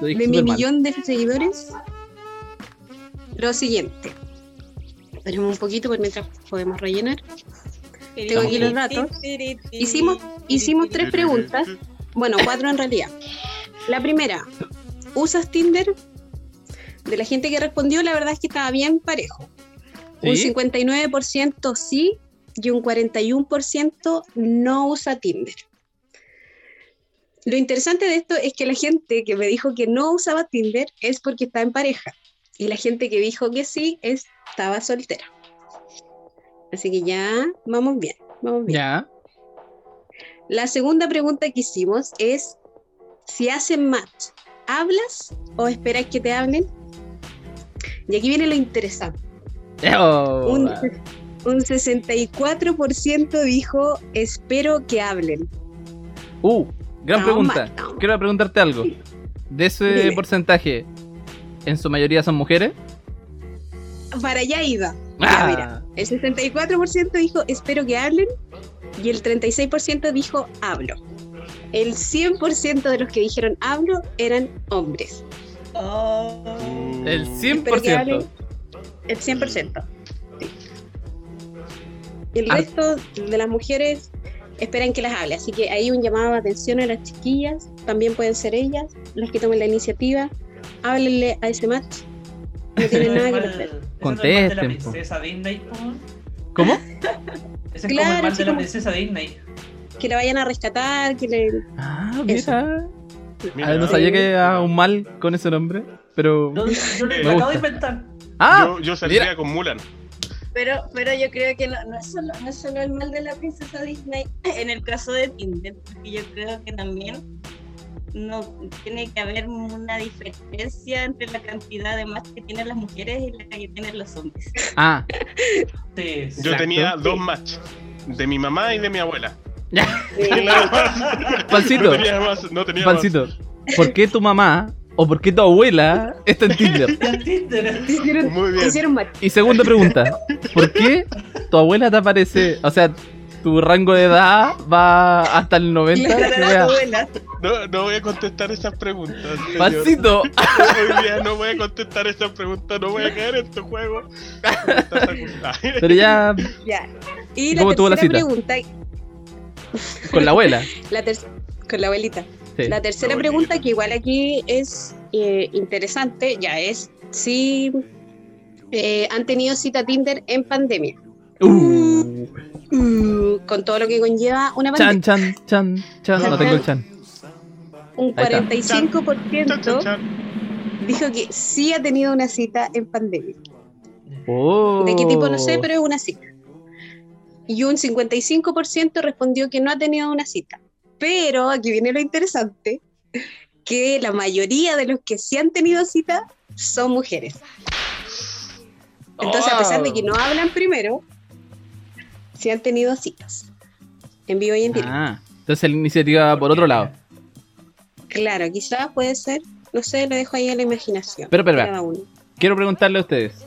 Oh, De mi mal. millón de seguidores, lo siguiente. Esperemos un poquito por mientras podemos rellenar. Tengo aquí los datos. Hicimos- Hicimos tres preguntas. Bueno, cuatro en realidad. La primera, ¿usas Tinder? De la gente que respondió, la verdad es que estaba bien parejo. Un ¿Sí? 59% sí y un 41% no usa Tinder. Lo interesante de esto es que la gente que me dijo que no usaba Tinder es porque está en pareja. Y la gente que dijo que sí estaba soltera. Así que ya vamos bien, vamos bien. Ya. La segunda pregunta que hicimos es si hacen match, ¿hablas o esperas que te hablen? Y aquí viene lo interesante. Oh, Un, un 64% dijo espero que hablen. Uh, gran No, pregunta. ma- no. Quiero preguntarte algo. De ese Dime. porcentaje, ¿en su mayoría son mujeres? Para allá iba. Ya, Ah, mira, el 64% dijo espero que hablen y el 36% dijo hablo. El 100% de los que dijeron hablo eran hombres. Oh. El Espero que hablen 100%. el 100%. sí. Y el Ah. resto de las mujeres esperan que las hable. Así que hay un llamado de atención a las chiquillas. También pueden ser ellas las que tomen la iniciativa. Háblenle a ese match. No tienen nada que perder. Contesten, de la po. princesa Disney, po. ¿Cómo? Ese es Claro, como el mal de la princesa Disney. Que la vayan a rescatar, que le... Ah, Eso. Mira. Ah, no sabía que era un mal con ese nombre, pero yo lo Me acabo gusta. de inventar. Ah, yo, yo saldría mira. con Mulan. Pero, pero yo creo que no, no, es solo, no es solo el mal de la princesa Disney en el caso de Tinder, porque yo creo que también no tiene que haber una diferencia entre la cantidad de match que tienen las mujeres y la que tienen los hombres. ah, Sí. Yo tenía dos match. De mi mamá y de mi abuela. Pancito. No tenía más. No tenía Pancito, ¿por qué tu mamá o por qué tu abuela está en Tinder? Hicieron, Muy bien. te hicieron match. Y segunda pregunta, ¿por qué tu abuela te aparece, o sea, tu rango de edad va hasta el 90? La ¿Qué verdad, wea? abuela. No, no voy a contestar esas preguntas. señor. Pancito, Hoy día no voy a contestar esas preguntas. No voy a caer en tu juego. pero ya Ya. Y ¿Y la cómo estuvo la tercera cita? pregunta, con la abuela. la con la abuelita. Sí. La tercera pregunta, que igual aquí es eh, interesante, ya es si eh, han tenido cita Tinder en pandemia. Uh, Mm, con todo lo que conlleva una chan, pandemia. chan, chan, chan, no tengo el chan. Un Ahí está. 45% dijo que sí ha tenido una cita en pandemia. Oh. ¿De qué tipo? No sé, pero es una cita. Y un 55% respondió que no ha tenido una cita. Pero aquí viene lo interesante, que la mayoría de los que sí han tenido cita son mujeres. Entonces, a pesar de que no hablan primero, sí han tenido citas. En vivo y en directo. Ah, entonces la iniciativa va por otro lado. Claro, quizás puede ser, no sé, lo dejo ahí a la imaginación. Pero, pero, pero. Quiero preguntarle a ustedes.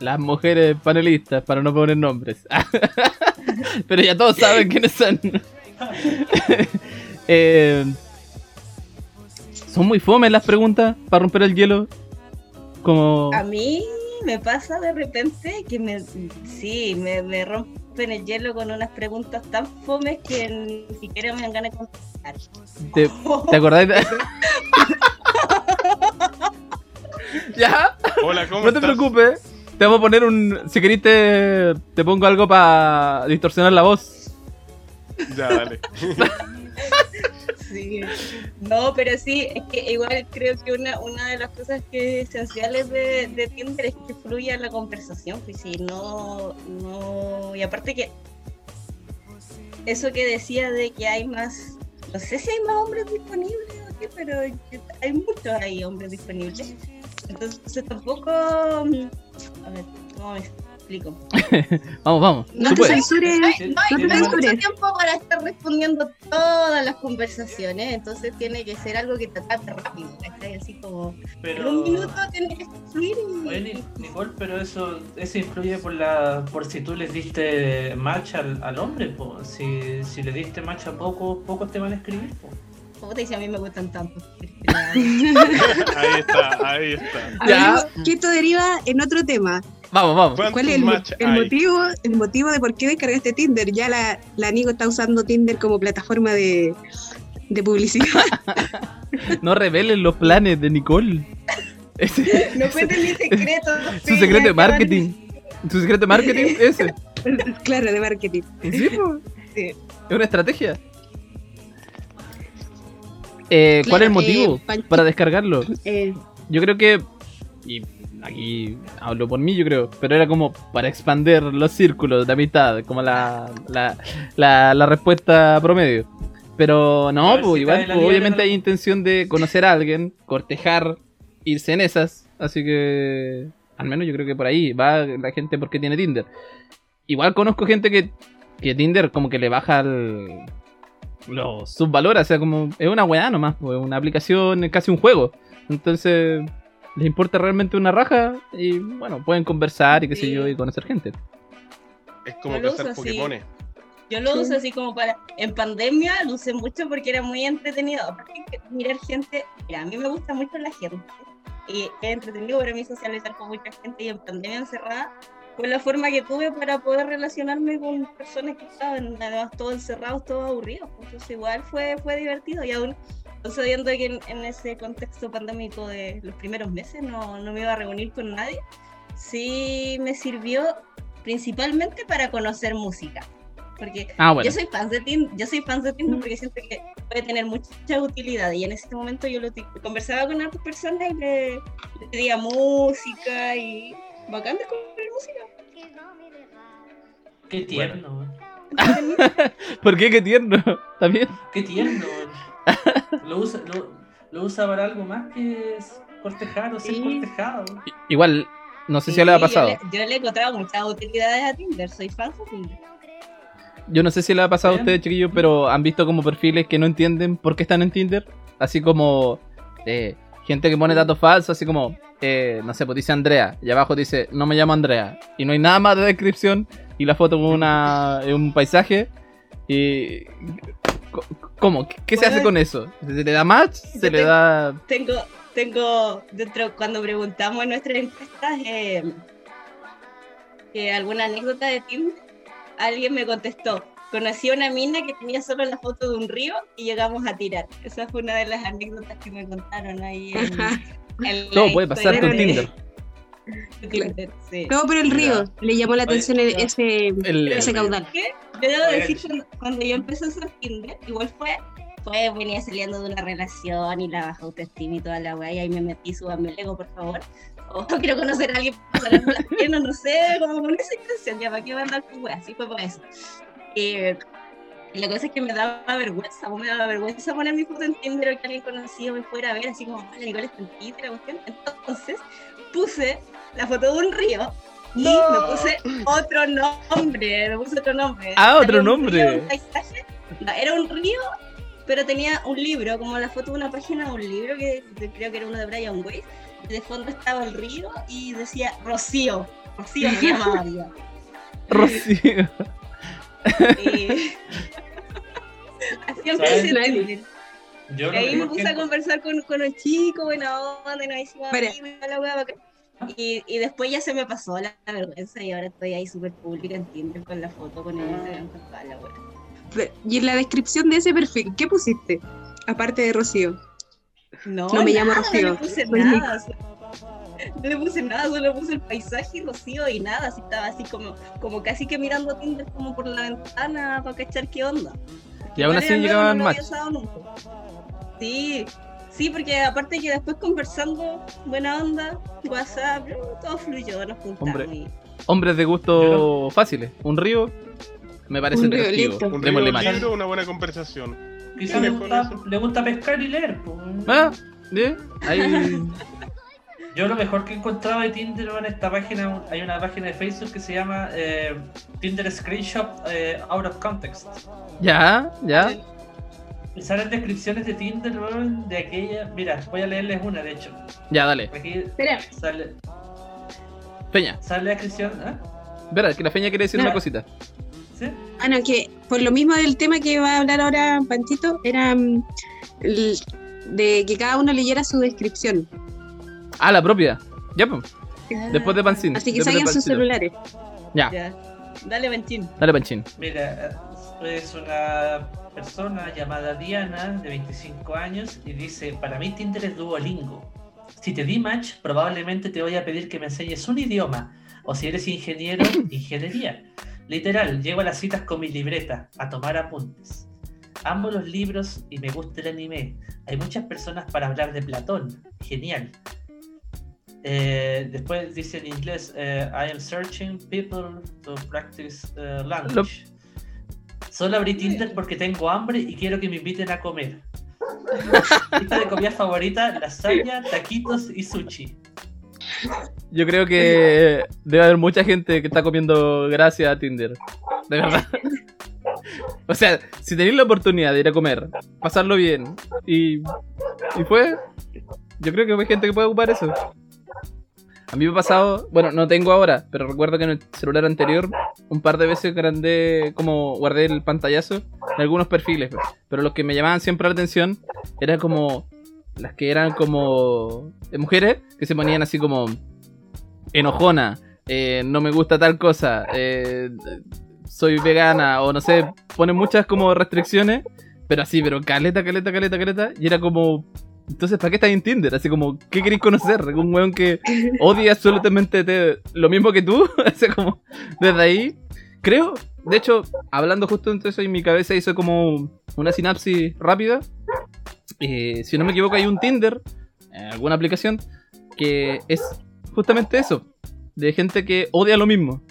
Las mujeres panelistas, para no poner nombres. Pero ya todos saben quiénes son. Eh, son muy fomes las preguntas para romper el hielo. Como. A mí me pasa de repente que me, sí, me, me rompen el hielo con unas preguntas tan fomes que ni siquiera me dan ganas de contestar. ¿Te, ¿te acordáis de.? ¿Ya? Hola, ¿cómo No te estás? preocupes. Te vamos a poner un. Si querés, te, te pongo algo para distorsionar la voz. Ya, dale. Sí. No, pero sí, es que igual creo que una, una de las cosas que esenciales de, de Tinder es que fluya la conversación, pues si no, no, y aparte que eso que decía de que hay más, no sé si hay más hombres disponibles o qué, pero hay muchos ahí hombres disponibles. Entonces tampoco, a ver, ¿cómo me explico? Vamos, vamos. No te censures. No hay, no hay No te mucho tiempo para estar respondiendo todas las conversaciones, entonces tiene que ser algo que te trate rápido. Así como en un minuto tiene que fluir y... Oye, Ni- Nicole, pero eso, eso influye por la por si tú les diste match al, al hombre, po. Si, si le diste match a pocos, pocos te van a escribir, po. Puta, y si a mí me gustan tanto. Ahí está, ahí está. Ya. Amigo, que esto deriva en otro tema. Vamos, vamos. ¿Cuántos ¿Cuál es el, mo- motivo, el motivo de por qué descargaste Tinder? Ya la, la Nico está usando Tinder como plataforma de, de publicidad. No revelen los planes de Nicole. Ese- No cuenten mi secreto. su secreto de marketing. Su secreto de marketing, ese. claro, de marketing. Sí. Sí. Es una estrategia. Eh, ¿Cuál Claro, es el motivo eh, Pancho- para descargarlo? Eh, Yo creo que. Y aquí hablo por mí, yo creo. Pero era como para expander los círculos de amistad. Como la, la, la, la respuesta promedio. Pero no, pues si igual, pues, obviamente hay intención de conocer a alguien, cortejar, irse en esas. Así que. Al menos yo creo que por ahí va la gente porque tiene Tinder. Igual conozco gente que, que Tinder como que le baja el, los subvalora, o sea, como es una weá nomás, pues, una aplicación, es casi un juego. Entonces, les importa realmente una raja y bueno, pueden conversar y qué sé Sí. yo y conocer gente. Es como Yo lo cazar. Pokémones. Yo lo uso así como para. En pandemia lo usé mucho porque era muy entretenido. Aparte mirar gente. Mira, a mí me gusta mucho la gente. Y es entretenido para mí socializar con mucha gente. Y en pandemia encerrada fue la forma que tuve para poder relacionarme con personas que estaban además todos encerrados, todos aburridos. Entonces, igual fue, fue divertido. Y aún sabiendo que en, en ese contexto pandémico de los primeros meses no, no me iba a reunir con nadie, sí me sirvió principalmente para conocer música Porque Ah, bueno. yo soy fan de Tinder, yo soy fan de Tinder porque siento que puede tener mucha utilidad y en ese momento yo lo conversaba con otras personas y le, le pedía música y bacán descubrir música. Qué tierno, weón. ¿Por qué? Qué tierno. ¿Está bien? Qué tierno. Lo usa, lo, lo usa para algo más que es cortejar o ser Sí. cortejado. Igual, no sé si le ha pasado. Yo le, yo le he encontrado muchas utilidades a Tinder, soy fan de Tinder. Yo no sé si le ha pasado a ustedes, chiquillos, pero han visto como perfiles que no entienden por qué están en Tinder. Así como eh, gente que pone datos falsos, así como, eh, no sé, pues dice Andrea, y abajo dice, no me llamo Andrea. Y no hay nada más de descripción, y la foto con una, un paisaje. Y. ¿Cómo? ¿Qué, qué se hace con eso? ¿Se le da match? ¿Se le te- da.? Tengo, tengo, dentro, cuando preguntamos en nuestras encuestas eh, alguna anécdota de Tinder, alguien me contestó, conocí a una mina que tenía solo la foto de un río y llegamos a tirar. Esa fue una de las anécdotas que me contaron ahí en, en la Todo puede pasar con Tinder. de Tinder, sí. No, pero el río le llamó la Oye, atención el- ya. ese, El- ese caudal. ¿Qué? Yo debo decir, cuando, cuando yo empecé a usar Tinder, igual fue, fue, venía saliendo de una relación y la baja autoestima y toda la weá, y ahí me metí, súbame el ego, por favor. O quiero conocer a alguien para las piernas, no sé, como con esa intención, ya, ¿para qué mandar con weá? Así fue por eso. Eh, y la cosa es que me daba vergüenza, o me daba vergüenza poner mi foto en Tinder o que alguien conocido me fuera a ver, así como, hola, Nicole está en Tinder, la cuestión. Entonces, puse la foto de un río y me puse otro nombre, me puse otro nombre. Ah, otro un nombre. río, un paisaje. No, era un río, pero tenía un libro, como la foto de una página de un libro que de- creo que era uno de Brian Weiss. y De fondo estaba el río y decía Rocío. Rocío me llamaba yo. Rocío. Y... Así. Yo Y ahí me puse que a conversar con, con un chico, buena onda, y nos hicimos la hueá. Y, y después ya se me pasó la, la vergüenza y ahora estoy ahí súper pública en Tinder con la foto, con el Instagram, con toda la hueá. Y en la descripción de ese perfil, ¿qué pusiste? Aparte de Rocío. No, No me llamo nada, Rocío, No puse nada. No le puse nada, solo puse el paisaje y Rocío y nada. Así estaba así como, como casi que mirando Tinder como por la ventana para cachar qué onda. Y aún así llegaban no nunca. Sí, sí, porque aparte que después conversando, buena onda, WhatsApp, todo fluyó, nos juntamos. Hombre. y- Hombres de gusto fáciles. Un río me parece Un río, atractivo. Un río, un libro, una buena conversación. quizás le le gusta pescar y leer. pues. Ah, ¿sí? Ahí. Yo lo mejor que he encontrado de Tinder en esta página, hay una página de Facebook que se llama eh, Tinder Screenshot eh, Out of Context. Ya, ya. Y salen descripciones de Tinder de aquella. Mira, voy a leerles una de hecho. Ya, dale. Aquí Espera, sale, Peña. sale la descripción. ¿eh? Verá, que la Peña quiere decir No. una cosita. ¿Sí? ah, no, que por lo mismo del tema que va a hablar ahora Panchito, era mm, el- de que cada uno leyera su descripción. Ah, la propia. Ya, pues. Después de Pancín. Así que saquen sus celulares. Ya, Ya. Dale, Benchín. dale, Panchín. Mira, es una persona llamada Diana, de 25 años, y dice, para mí Tinder es Duolingo. Si te di match, probablemente te voy a pedir que me enseñes un idioma, o si eres ingeniero, ingeniería. Literal, llego a las citas con mi libreta, a tomar apuntes. Amo los libros y me gusta el anime. Hay muchas personas para hablar de Platón. Genial. Eh, después dice en inglés, eh, I am searching people to practice eh, language. Solo abrí Tinder porque tengo hambre y quiero que me inviten a comer. Lista de comida favorita, lasaña, taquitos y sushi. Yo creo que debe haber mucha gente que está comiendo gracias a Tinder. De verdad. O sea, si tenéis la oportunidad de ir a comer, pasarlo bien y, y fue, yo creo que hay gente que puede ocupar eso. A mí me ha pasado, bueno, no tengo ahora, pero recuerdo que en el celular anterior un par de veces grandé, como guardé el pantallazo en algunos perfiles, pues. pero los que me llamaban siempre la atención eran como las que eran como mujeres que se ponían así como enojona, eh, no me gusta tal cosa, eh, soy vegana o no sé, ponen muchas como restricciones, pero así, pero caleta, caleta, caleta, caleta, y era como, entonces, ¿para qué estás en Tinder? Así como, ¿qué queréis conocer? Un weón que odia absolutamente te- lo mismo que tú, así como, desde ahí, creo, de hecho, hablando justo entre eso, en mi cabeza hizo como una sinapsis rápida. Eh, si no me equivoco, hay un Tinder, en alguna aplicación, que es justamente eso, de gente que odia lo mismo.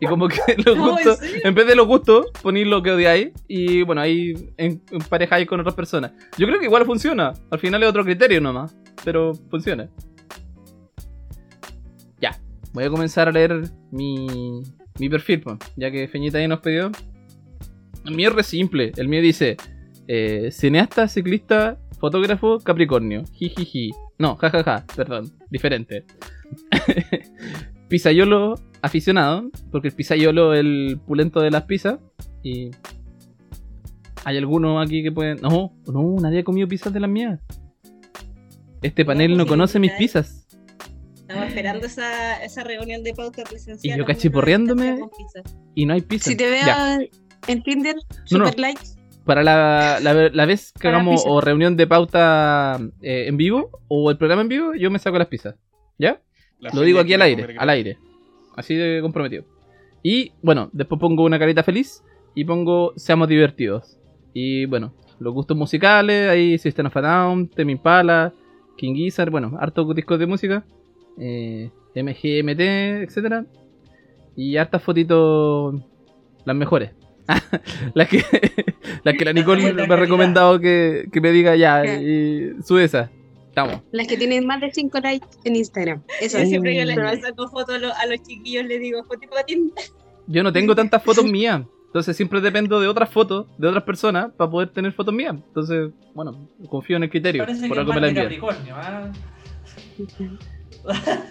Y como que los No, ¿en gustos, serio? en vez de los gustos, ponéis lo que odiáis y bueno, ahí emparejáis con otras personas. Yo creo que igual funciona. Al final es otro criterio nomás, pero funciona. Ya, voy a comenzar a leer mi, mi perfil, pues, ya que Feñita ahí nos pidió. El mío es re simple. El mío dice: eh, cineasta, ciclista, fotógrafo, Capricornio. Jijiji. No, jajaja, perdón, diferente. Pisayolo aficionado, porque el pisayolo es el pulento de las pizzas. Y. Hay algunos aquí que pueden. No, no, nadie ha comido pizzas de las mías. Este panel no conoce mis pizzas. Estamos esperando esa, esa reunión de pauta presencial. Y yo cachiporreándome. Y no hay pizzas. Si te veo Ya. en Tinder, No, no. super likes. Para la, la, la vez que Para hagamos pizza. o reunión de pauta eh, en vivo o el programa en vivo, yo me saco las pizzas. ¿Ya? La Lo digo aquí al aire, al aire. Así de comprometido. Y bueno, después pongo una carita feliz y pongo seamos divertidos. Y bueno, los gustos musicales, ahí System of a Down, Temi Impala, King Gizzard, bueno, hartos discos de música, eh, MGMT, etcétera. Y hartas fotitos, las mejores. las que las que la Nicole me ha recomendado que, que me diga ya, y sube esa. Estamos. Las que tienen más de 5 likes en Instagram. Eso Yo es. siempre que le le saco fotos a, los- a los chiquillos les digo. Yo no tengo tantas fotos mías. Entonces siempre dependo de otras fotos, de otras personas, para poder tener fotos mías. Entonces, bueno, confío en el criterio. Parece Por algo me la envían. ¿ah?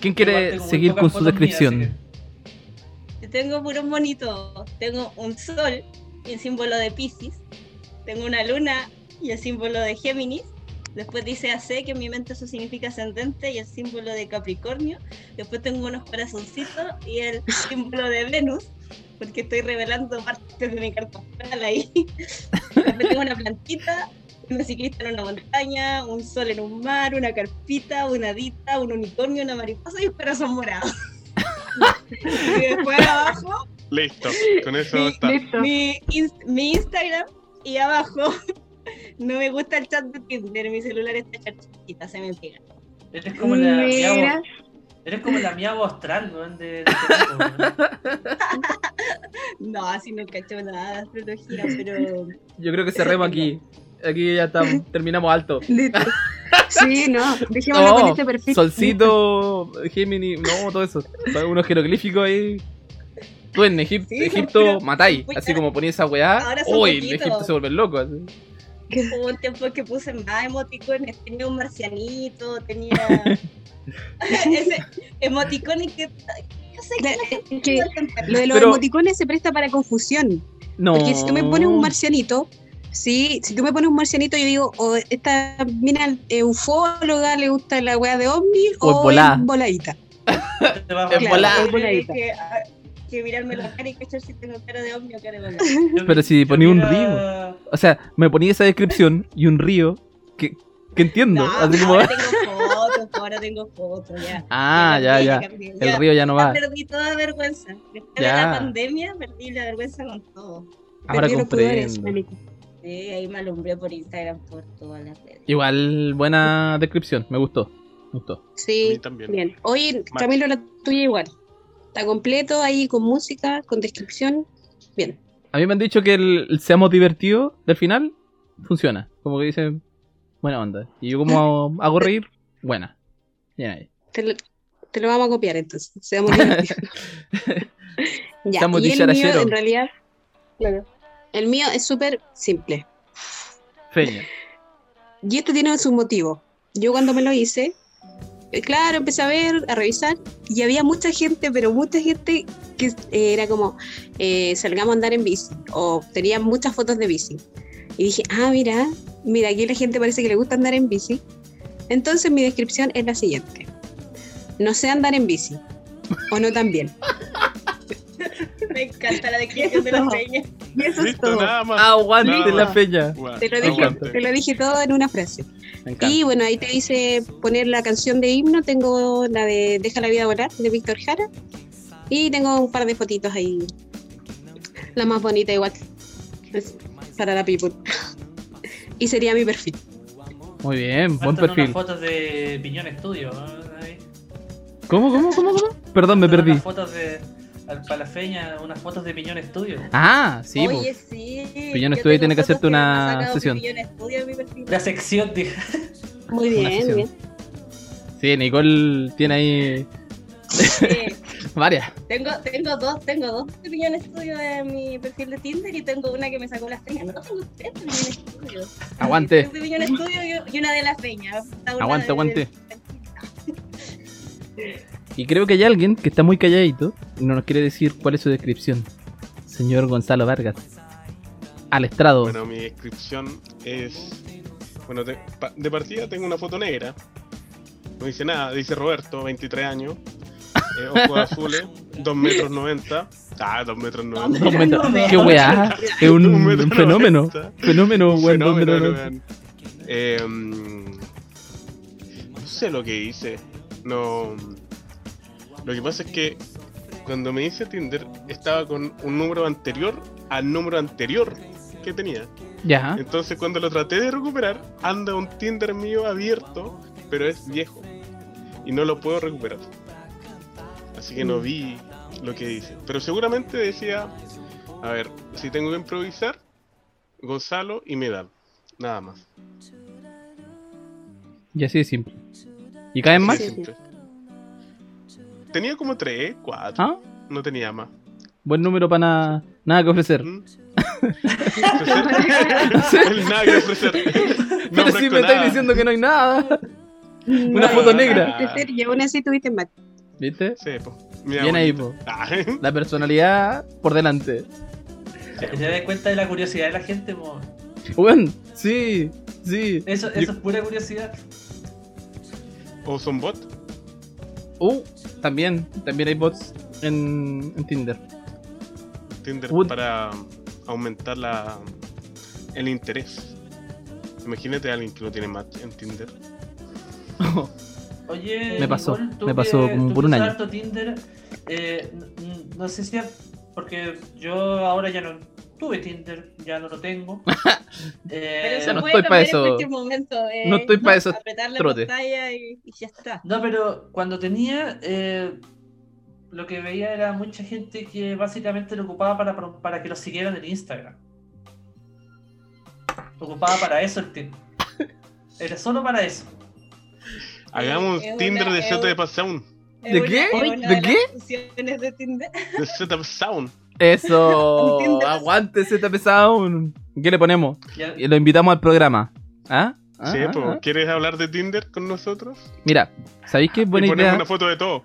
¿Quién quiere seguir con su mías, descripción? Yo tengo puros monitos. Tengo un sol y el símbolo de Pisces. Tengo una luna y el símbolo de Géminis. Después dice AC, que en mi mente eso significa ascendente, y el símbolo de Capricornio. Después tengo unos corazoncitos y el símbolo de Venus, porque estoy revelando partes de mi carta astral ahí. Después tengo una plantita, una ciclista en una montaña, un sol en un mar, una carpita, una hadita, un unicornio, una mariposa y un corazón morado. y después abajo Listo, con eso está. Listo. mi, mi Instagram y abajo no me gusta el chat de Tinder, mi celular está charchita, se me pega. Eres como la Mira. miavo, eres como la de, de Temuco, weón. No, así no cacho nada de astrología, pero Yo creo que cerremos aquí. Aquí ya estamos, terminamos alto. Listo. Sí, no. Dejémoslo con No, este perfil. Solcito, Gemini, no, todo eso. Unos jeroglíficos ahí. Tú en Egip- Sí, Egipto matáis. Así como ponías esa weá. Uy, en. Egipto se vuelven locos. así. hubo un tiempo que puse más emoticones, tenía un marcianito, tenía ese emoticones que yo sé que La- lo de los Pero- emoticones se presta para confusión. No. Porque si tú me pones un marcianito, sí, si tú me pones un marcianito, yo digo, o esta mina es ufóloga, le gusta la weá de ovni, O es o, es voladita. Claro, es voladita. que, que mirarme la cara y cachar si tengo cara de ovni o cara de. Yo- Pero si ponía un mira- O sea, me ponía esa descripción y un río que, que entiendo. No, así como- ahora tengo fotos, ahora tengo fotos, ya. Ah, ya, ya. cambié, El ya. río ya no Ya va. perdí toda vergüenza. Después Ya. de la pandemia, perdí la vergüenza con todo. Ahora pudores, comprendo. Sí, ahí me alumbré por Instagram, por todas las redes. Igual buena descripción, me gustó. Me gustó. A Sí, también. bien. Oye. Camilo, la tuya igual. Está completo ahí con música, con descripción. Bien. A mí me han dicho que el, el seamos divertidos del final funciona. Como que dicen, buena onda. Y yo como hago, hago reír, buena. Bien ahí. Te lo, te lo vamos a copiar entonces. Seamos divertidos. ya. Seamos Y el mío, en realidad, claro. El mío es súper simple. Feña. Y esto tiene su motivo. Yo cuando me lo hice, claro, empecé a ver, a revisar, y había mucha gente, pero mucha gente que eh, era como, eh, salgamos a andar en bici, o tenían muchas fotos de bici. Y dije, ah, mira, mira, aquí la gente parece que le gusta andar en bici. Entonces mi descripción es la siguiente. No sé andar en bici, o no tan bien. Me encanta la descripción de la peña. Y eso es todo. nada más. Aguante Nada la más. Guau, Te lo, dije, te lo dije todo en una frase. Y bueno, ahí te dice poner la canción de himno. Tengo la de Deja la vida volar de Víctor Jara. Y tengo un par de fotitos ahí La más bonita igual. Es para la people. y sería mi perfil. Muy bien, buen perfil. unas fotos de Piñón Estudio. ¿Cómo, cómo, cómo, cómo? Perdón, me perdí. Unas fotos de. Al- Para la feña, unas fotos de Piñón Estudio. Ah, sí, po. Oye, sí. Piñón yo Studio tengo tiene que hacerte una sesión. La sección, dije. Muy bien, bien. Sí, Nicole tiene ahí Sí. varias. Tengo, tengo dos, tengo dos de Piñón Studio en mi perfil de Tinder y tengo una que me sacó las peñas. No, tengo tres de Piñón Studio. Aguante. Tres de Piñón Studio y- una de las peñas. Aguante, de- aguante. Y creo que hay alguien que está muy calladito no nos quiere decir cuál es su descripción. Señor Gonzalo Vargas. Al estrado. Bueno, mi descripción es. Bueno, de, pa- de partida tengo una foto negra. No dice nada, dice Roberto, 23 años. eh, ojos azules, 2 metros 90. Ah, 2 metros 90. Dos metros. Qué weá. Es un, fenómeno. Fenómeno, weón. fenómeno. Eh, mm, no sé lo que hice. No. Lo que pasa es que cuando me hice Tinder estaba con un número anterior al número anterior que tenía. Ya. Entonces cuando lo traté de recuperar, anda un Tinder mío abierto, pero es viejo. Y no lo puedo recuperar. Así que no vi lo que dice. Pero seguramente decía, a ver, si tengo que improvisar, Gonzalo y Medal. Nada más. Y así de simple. ¿Y caen más? De simple. Tenía como tres, cuatro. ¿Ah? No tenía más. Buen número para nada, nada que ofrecer. ¿Mm? Nada que ofrecer. No Pero si me estáis diciendo que no hay nada. Una foto negra. Y aún así tuviste más. ¿Viste? Sí, po. Mi Bien ahí, abuelita. Ah, La personalidad por delante. ¿Se da cuenta de la curiosidad de la gente? po? Bueno, sí, sí. Eso, Yo- eso es pura curiosidad. ¿O son bot? Uh, también, también hay bots en, en Tinder. Tinder para aumentar la el interés. Imagínate a alguien que no tiene match en Tinder. Oye, Me pasó, Nicole, tú me pasó que- como tú por un año. harto Tinder, eh, no sé si. Porque yo ahora ya no tuve Tinder, ya no lo tengo. Eh, Pero se no puede estoy pa' cambiar eso. en cualquier momento. eh, No estoy pa' esos Apretar la trotes. pantalla y, y ya está. No, pero cuando tenía, eh, lo que veía era mucha gente que básicamente lo ocupaba para, para que lo siguieran en Instagram. Lo ocupaba para eso el Tinder. Era solo para eso. Hagamos es Tinder una- de es Z un- Sound. ¿De qué? ¿De qué? de. De Sound. Eso, aguante ZP Sound. ¿Qué le ponemos? Ya- Y lo invitamos al programa. ¿Ah? ¿Ah? Sí, ¿Ah? ¿Ah? ¿Quieres hablar de Tinder con nosotros? Mira, ¿sabéis qué buena y ponemos idea? una foto de todo.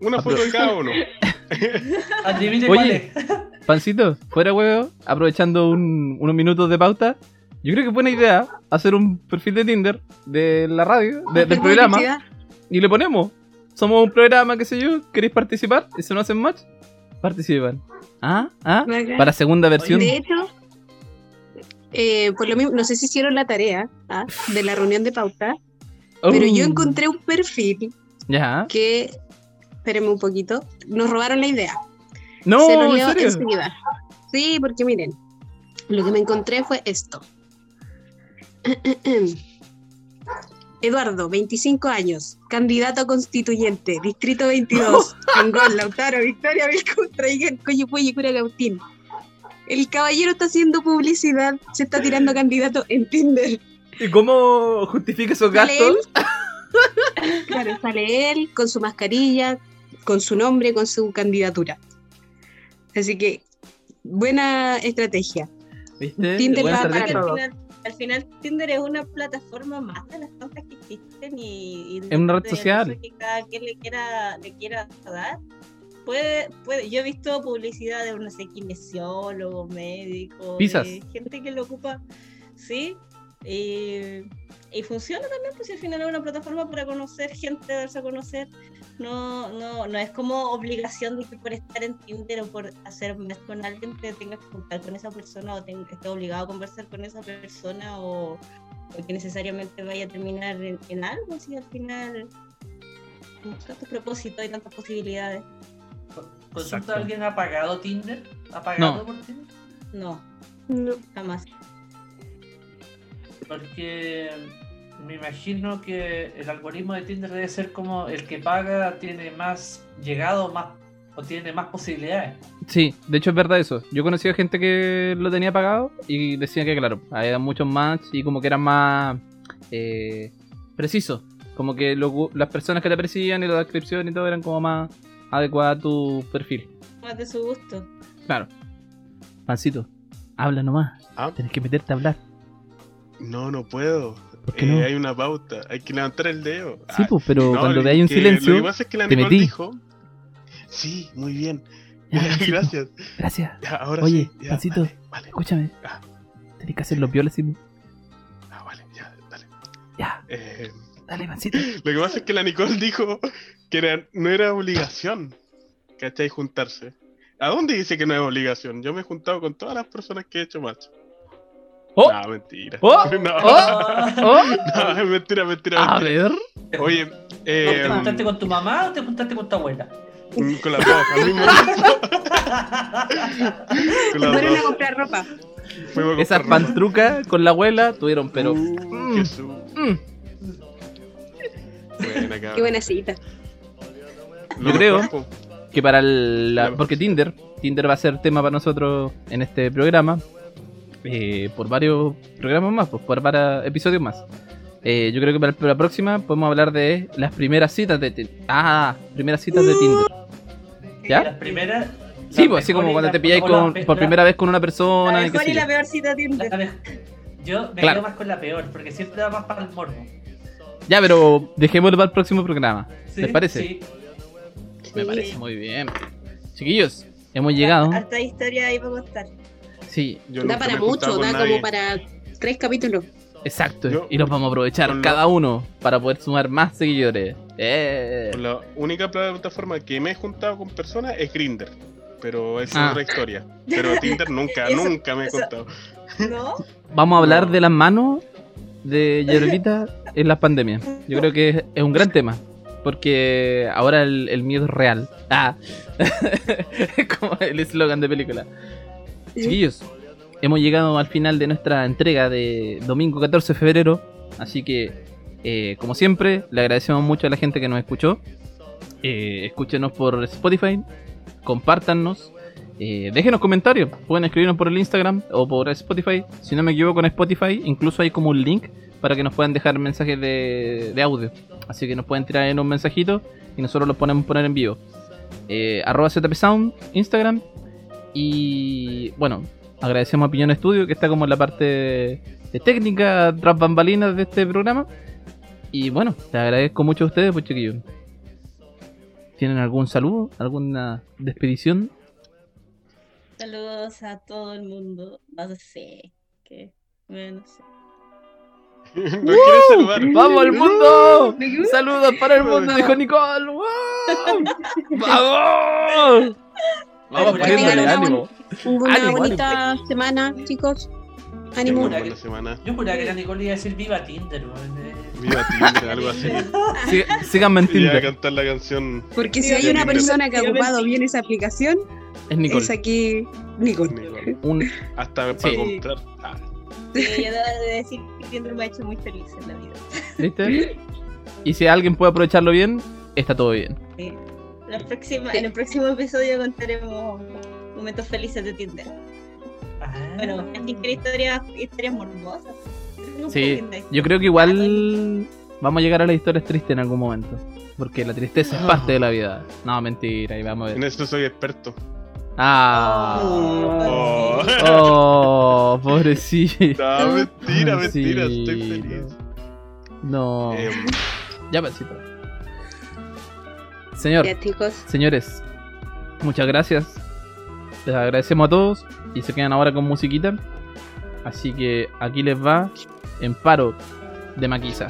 Una foto de cada uno. Oye. Pancito, fuera huevo, aprovechando un- unos minutos de pauta. Yo creo que es buena idea hacer un perfil de Tinder de la radio, de- del programa, y le ponemos. Somos un programa, qué sé yo, ¿queréis participar? Y si no hacen match, participan. ¿Ah? ¿Ah? Para segunda versión. De hecho, eh, por lo mismo, no sé si hicieron la tarea ¿ah? de la reunión de pauta, pero yo Oh. encontré un perfil Ya. que, espérenme un poquito, nos robaron la idea. No, Se lo ¿en leo serio? enseguida. Sí, porque miren, lo que me encontré fue esto. Eduardo, 25 años, candidato a constituyente, distrito 22, Angol, Lautaro, Victoria, Vilcún, Traiguén, Coyipulli, Curacautín. El caballero está haciendo publicidad, se está tirando candidato en Tinder. ¿Y cómo justifica esos gastos? él, claro, sale él con su mascarilla, con su nombre, con su candidatura. Así que, buena estrategia. ¿Viste? Tinder va para final, al final Tinder es una plataforma más de las tantas que existen y, y Es una red social. que cada quien le quiera, le quiera dar. Puede, puede, yo he visto publicidad de no sé kinesiólogo, médico, de gente que lo ocupa, sí, y, y funciona también, pues si al final es una plataforma para conocer gente, darse a conocer, no, no, no es como obligación de que por estar en Tinder o por hacer match con alguien te tengas que juntar con esa persona o te, estés obligado a conversar con esa persona o, o que necesariamente vaya a terminar en, en algo, si al final tantos propósitos y tantas posibilidades. Consulta, Exacto. ¿alguien ha pagado Tinder? ¿Ha pagado No. por Tinder? No, No. jamás. Porque me imagino que el algoritmo de Tinder debe ser como el que paga tiene más llegado más o tiene más posibilidades. Sí, de hecho es verdad eso. Yo he conocido gente que lo tenía pagado y decía que, claro, había muchos más y como que eran más eh, precisos. Como que lo las personas que te aprecian y la descripción y todo eran como más adecuadas a tu perfil. Más de su gusto. Claro. Pancito, habla nomás. Ah, Tienes que meterte a hablar. No, no puedo. ¿Por qué Eh, no? Hay una pauta, hay que levantar el dedo. Sí, Ah, pues, pero no, cuando veáis un silencio, Lo que pasa es que la te Nicole metí. dijo. Sí, muy bien. Ya, Gracias. Gracias. Ya, ahora Oye, sí. ya, Pancito. Vale, vale. Escúchame. Ah. Tenés que hacer los violas y... Ah, vale, ya, dale. Ya, Eh, dale, Pancito. lo que pasa es que la Nicole dijo que era- no era obligación, ¿cachai? Juntarse. ¿A dónde dice que no es obligación? Yo me he juntado con todas las personas que he hecho match. ¡Oh! No, mentira. ¡Oh! No, ¡Oh! ¡Oh! no, es mentira, mentira, A mentira. ver. Oye, eh, ¿Te juntaste con tu mamá o te juntaste con tu abuela? mm, con las dos, al mismo tiempo. Fueron a comprar ropa. Comprar ropa. pantrucas con la abuela tuvieron, pero... Uh, Mm. Jesús. Mm. Buena, cabrón. Qué buena cita. Lo Yo creo- que para el, la- porque Tinder Tinder va a ser tema para nosotros en este programa eh, por varios programas más pues, por varios episodios más Eh, yo creo que para la próxima podemos hablar de las primeras citas de Tinder ah primeras citas de Tinder ¿Ya? Las primeras. sí pues así como cuando te pilláis con- por la- primera vez con una La persona y qué mejor y la peor cita Tinder. la mej- Yo me Claro. quedo más con la peor, porque siempre va más para el morbo. ya pero dejémoslo para el próximo programa ¿Sí? ¿Les parece? Sí. me Sí. parece muy bien chiquillos hemos llegado Harta historia ahí para contar. Sí Yo Da para mucho, da nadie. como para tres capítulos. exacto Yo- y los vamos a aprovechar cada uno para poder sumar más seguidores eh. La única plataforma que me he juntado con personas es Grinder. Pero esa Ah. es otra historia. Pero Tinder nunca, Eso- nunca me he eso- juntado. ¿No? Vamos a hablar No. de las manos de Yerolita en las pandemias. Yo creo que es, es un gran tema. Porque ahora el, el miedo es real. Ah, es como el eslogan de película. Chiquillos, hemos llegado al final de nuestra entrega de domingo 14 de febrero. Así que, eh, como siempre, le agradecemos mucho a la gente que nos escuchó. Eh, escúchenos por Spotify, compártanos, eh, déjenos comentarios. Pueden escribirnos por el Instagram o por Spotify. Si no me equivoco, en Spotify incluso hay como un link para que nos puedan dejar mensajes de, de audio. Así que nos pueden tirar en un mensajito y nosotros los ponemos poner en vivo. Eh, arroba ZP Sound, Instagram. Y bueno, agradecemos a Piñón Estudio que está como en la parte de técnica tras bambalinas de este programa. Y bueno, te agradezco mucho a ustedes, pues chiquillos. ¿Tienen algún saludo? ¿Alguna despedición? Saludos a todo el mundo. No sé. Que, bueno, no sé. ¿No quieres saludar? ¡Vamos al mundo! ¡Saludos para el mundo! Dijo Nicole. ¡Wow! ¡Vamos! Vamos Que poniéndole tengan una ánimo. Una Ánimo, bonita semana, chicos. Ánimo. una buena semana. Yo juraba que la Nicole iba a decir viva Tinder, eh. Viva Tinder, algo así. Sí- Síganme en a cantar la canción Porque si Sí, hay una Tinder. persona que ha ocupado bien esa aplicación, Es Nicole. es aquí Nicole. Nicole. Un- Hasta Sí. para comprar. Ah, Sí, yo debo de decir que Tinder me ha hecho muy feliz en la vida. ¿Viste? Y si alguien puede aprovecharlo bien, está todo bien. La próxima, en el próximo episodio contaremos momentos felices de Tinder. Ah. Bueno, alguien quiere historias, historias morbosas. Sí, yo creo que igual vamos a llegar a las historias tristes en algún momento. Porque la tristeza es parte de la vida. No, mentira, y vamos a en ver. eso soy experto. Ah, Oh. oh, pobrecito. No, mentira, mentira, estoy feliz. No, Em, ya pasito. Señor, señores, muchas gracias. Les agradecemos a todos y se quedan ahora con musiquita. Así que aquí les va en paro de maquiza.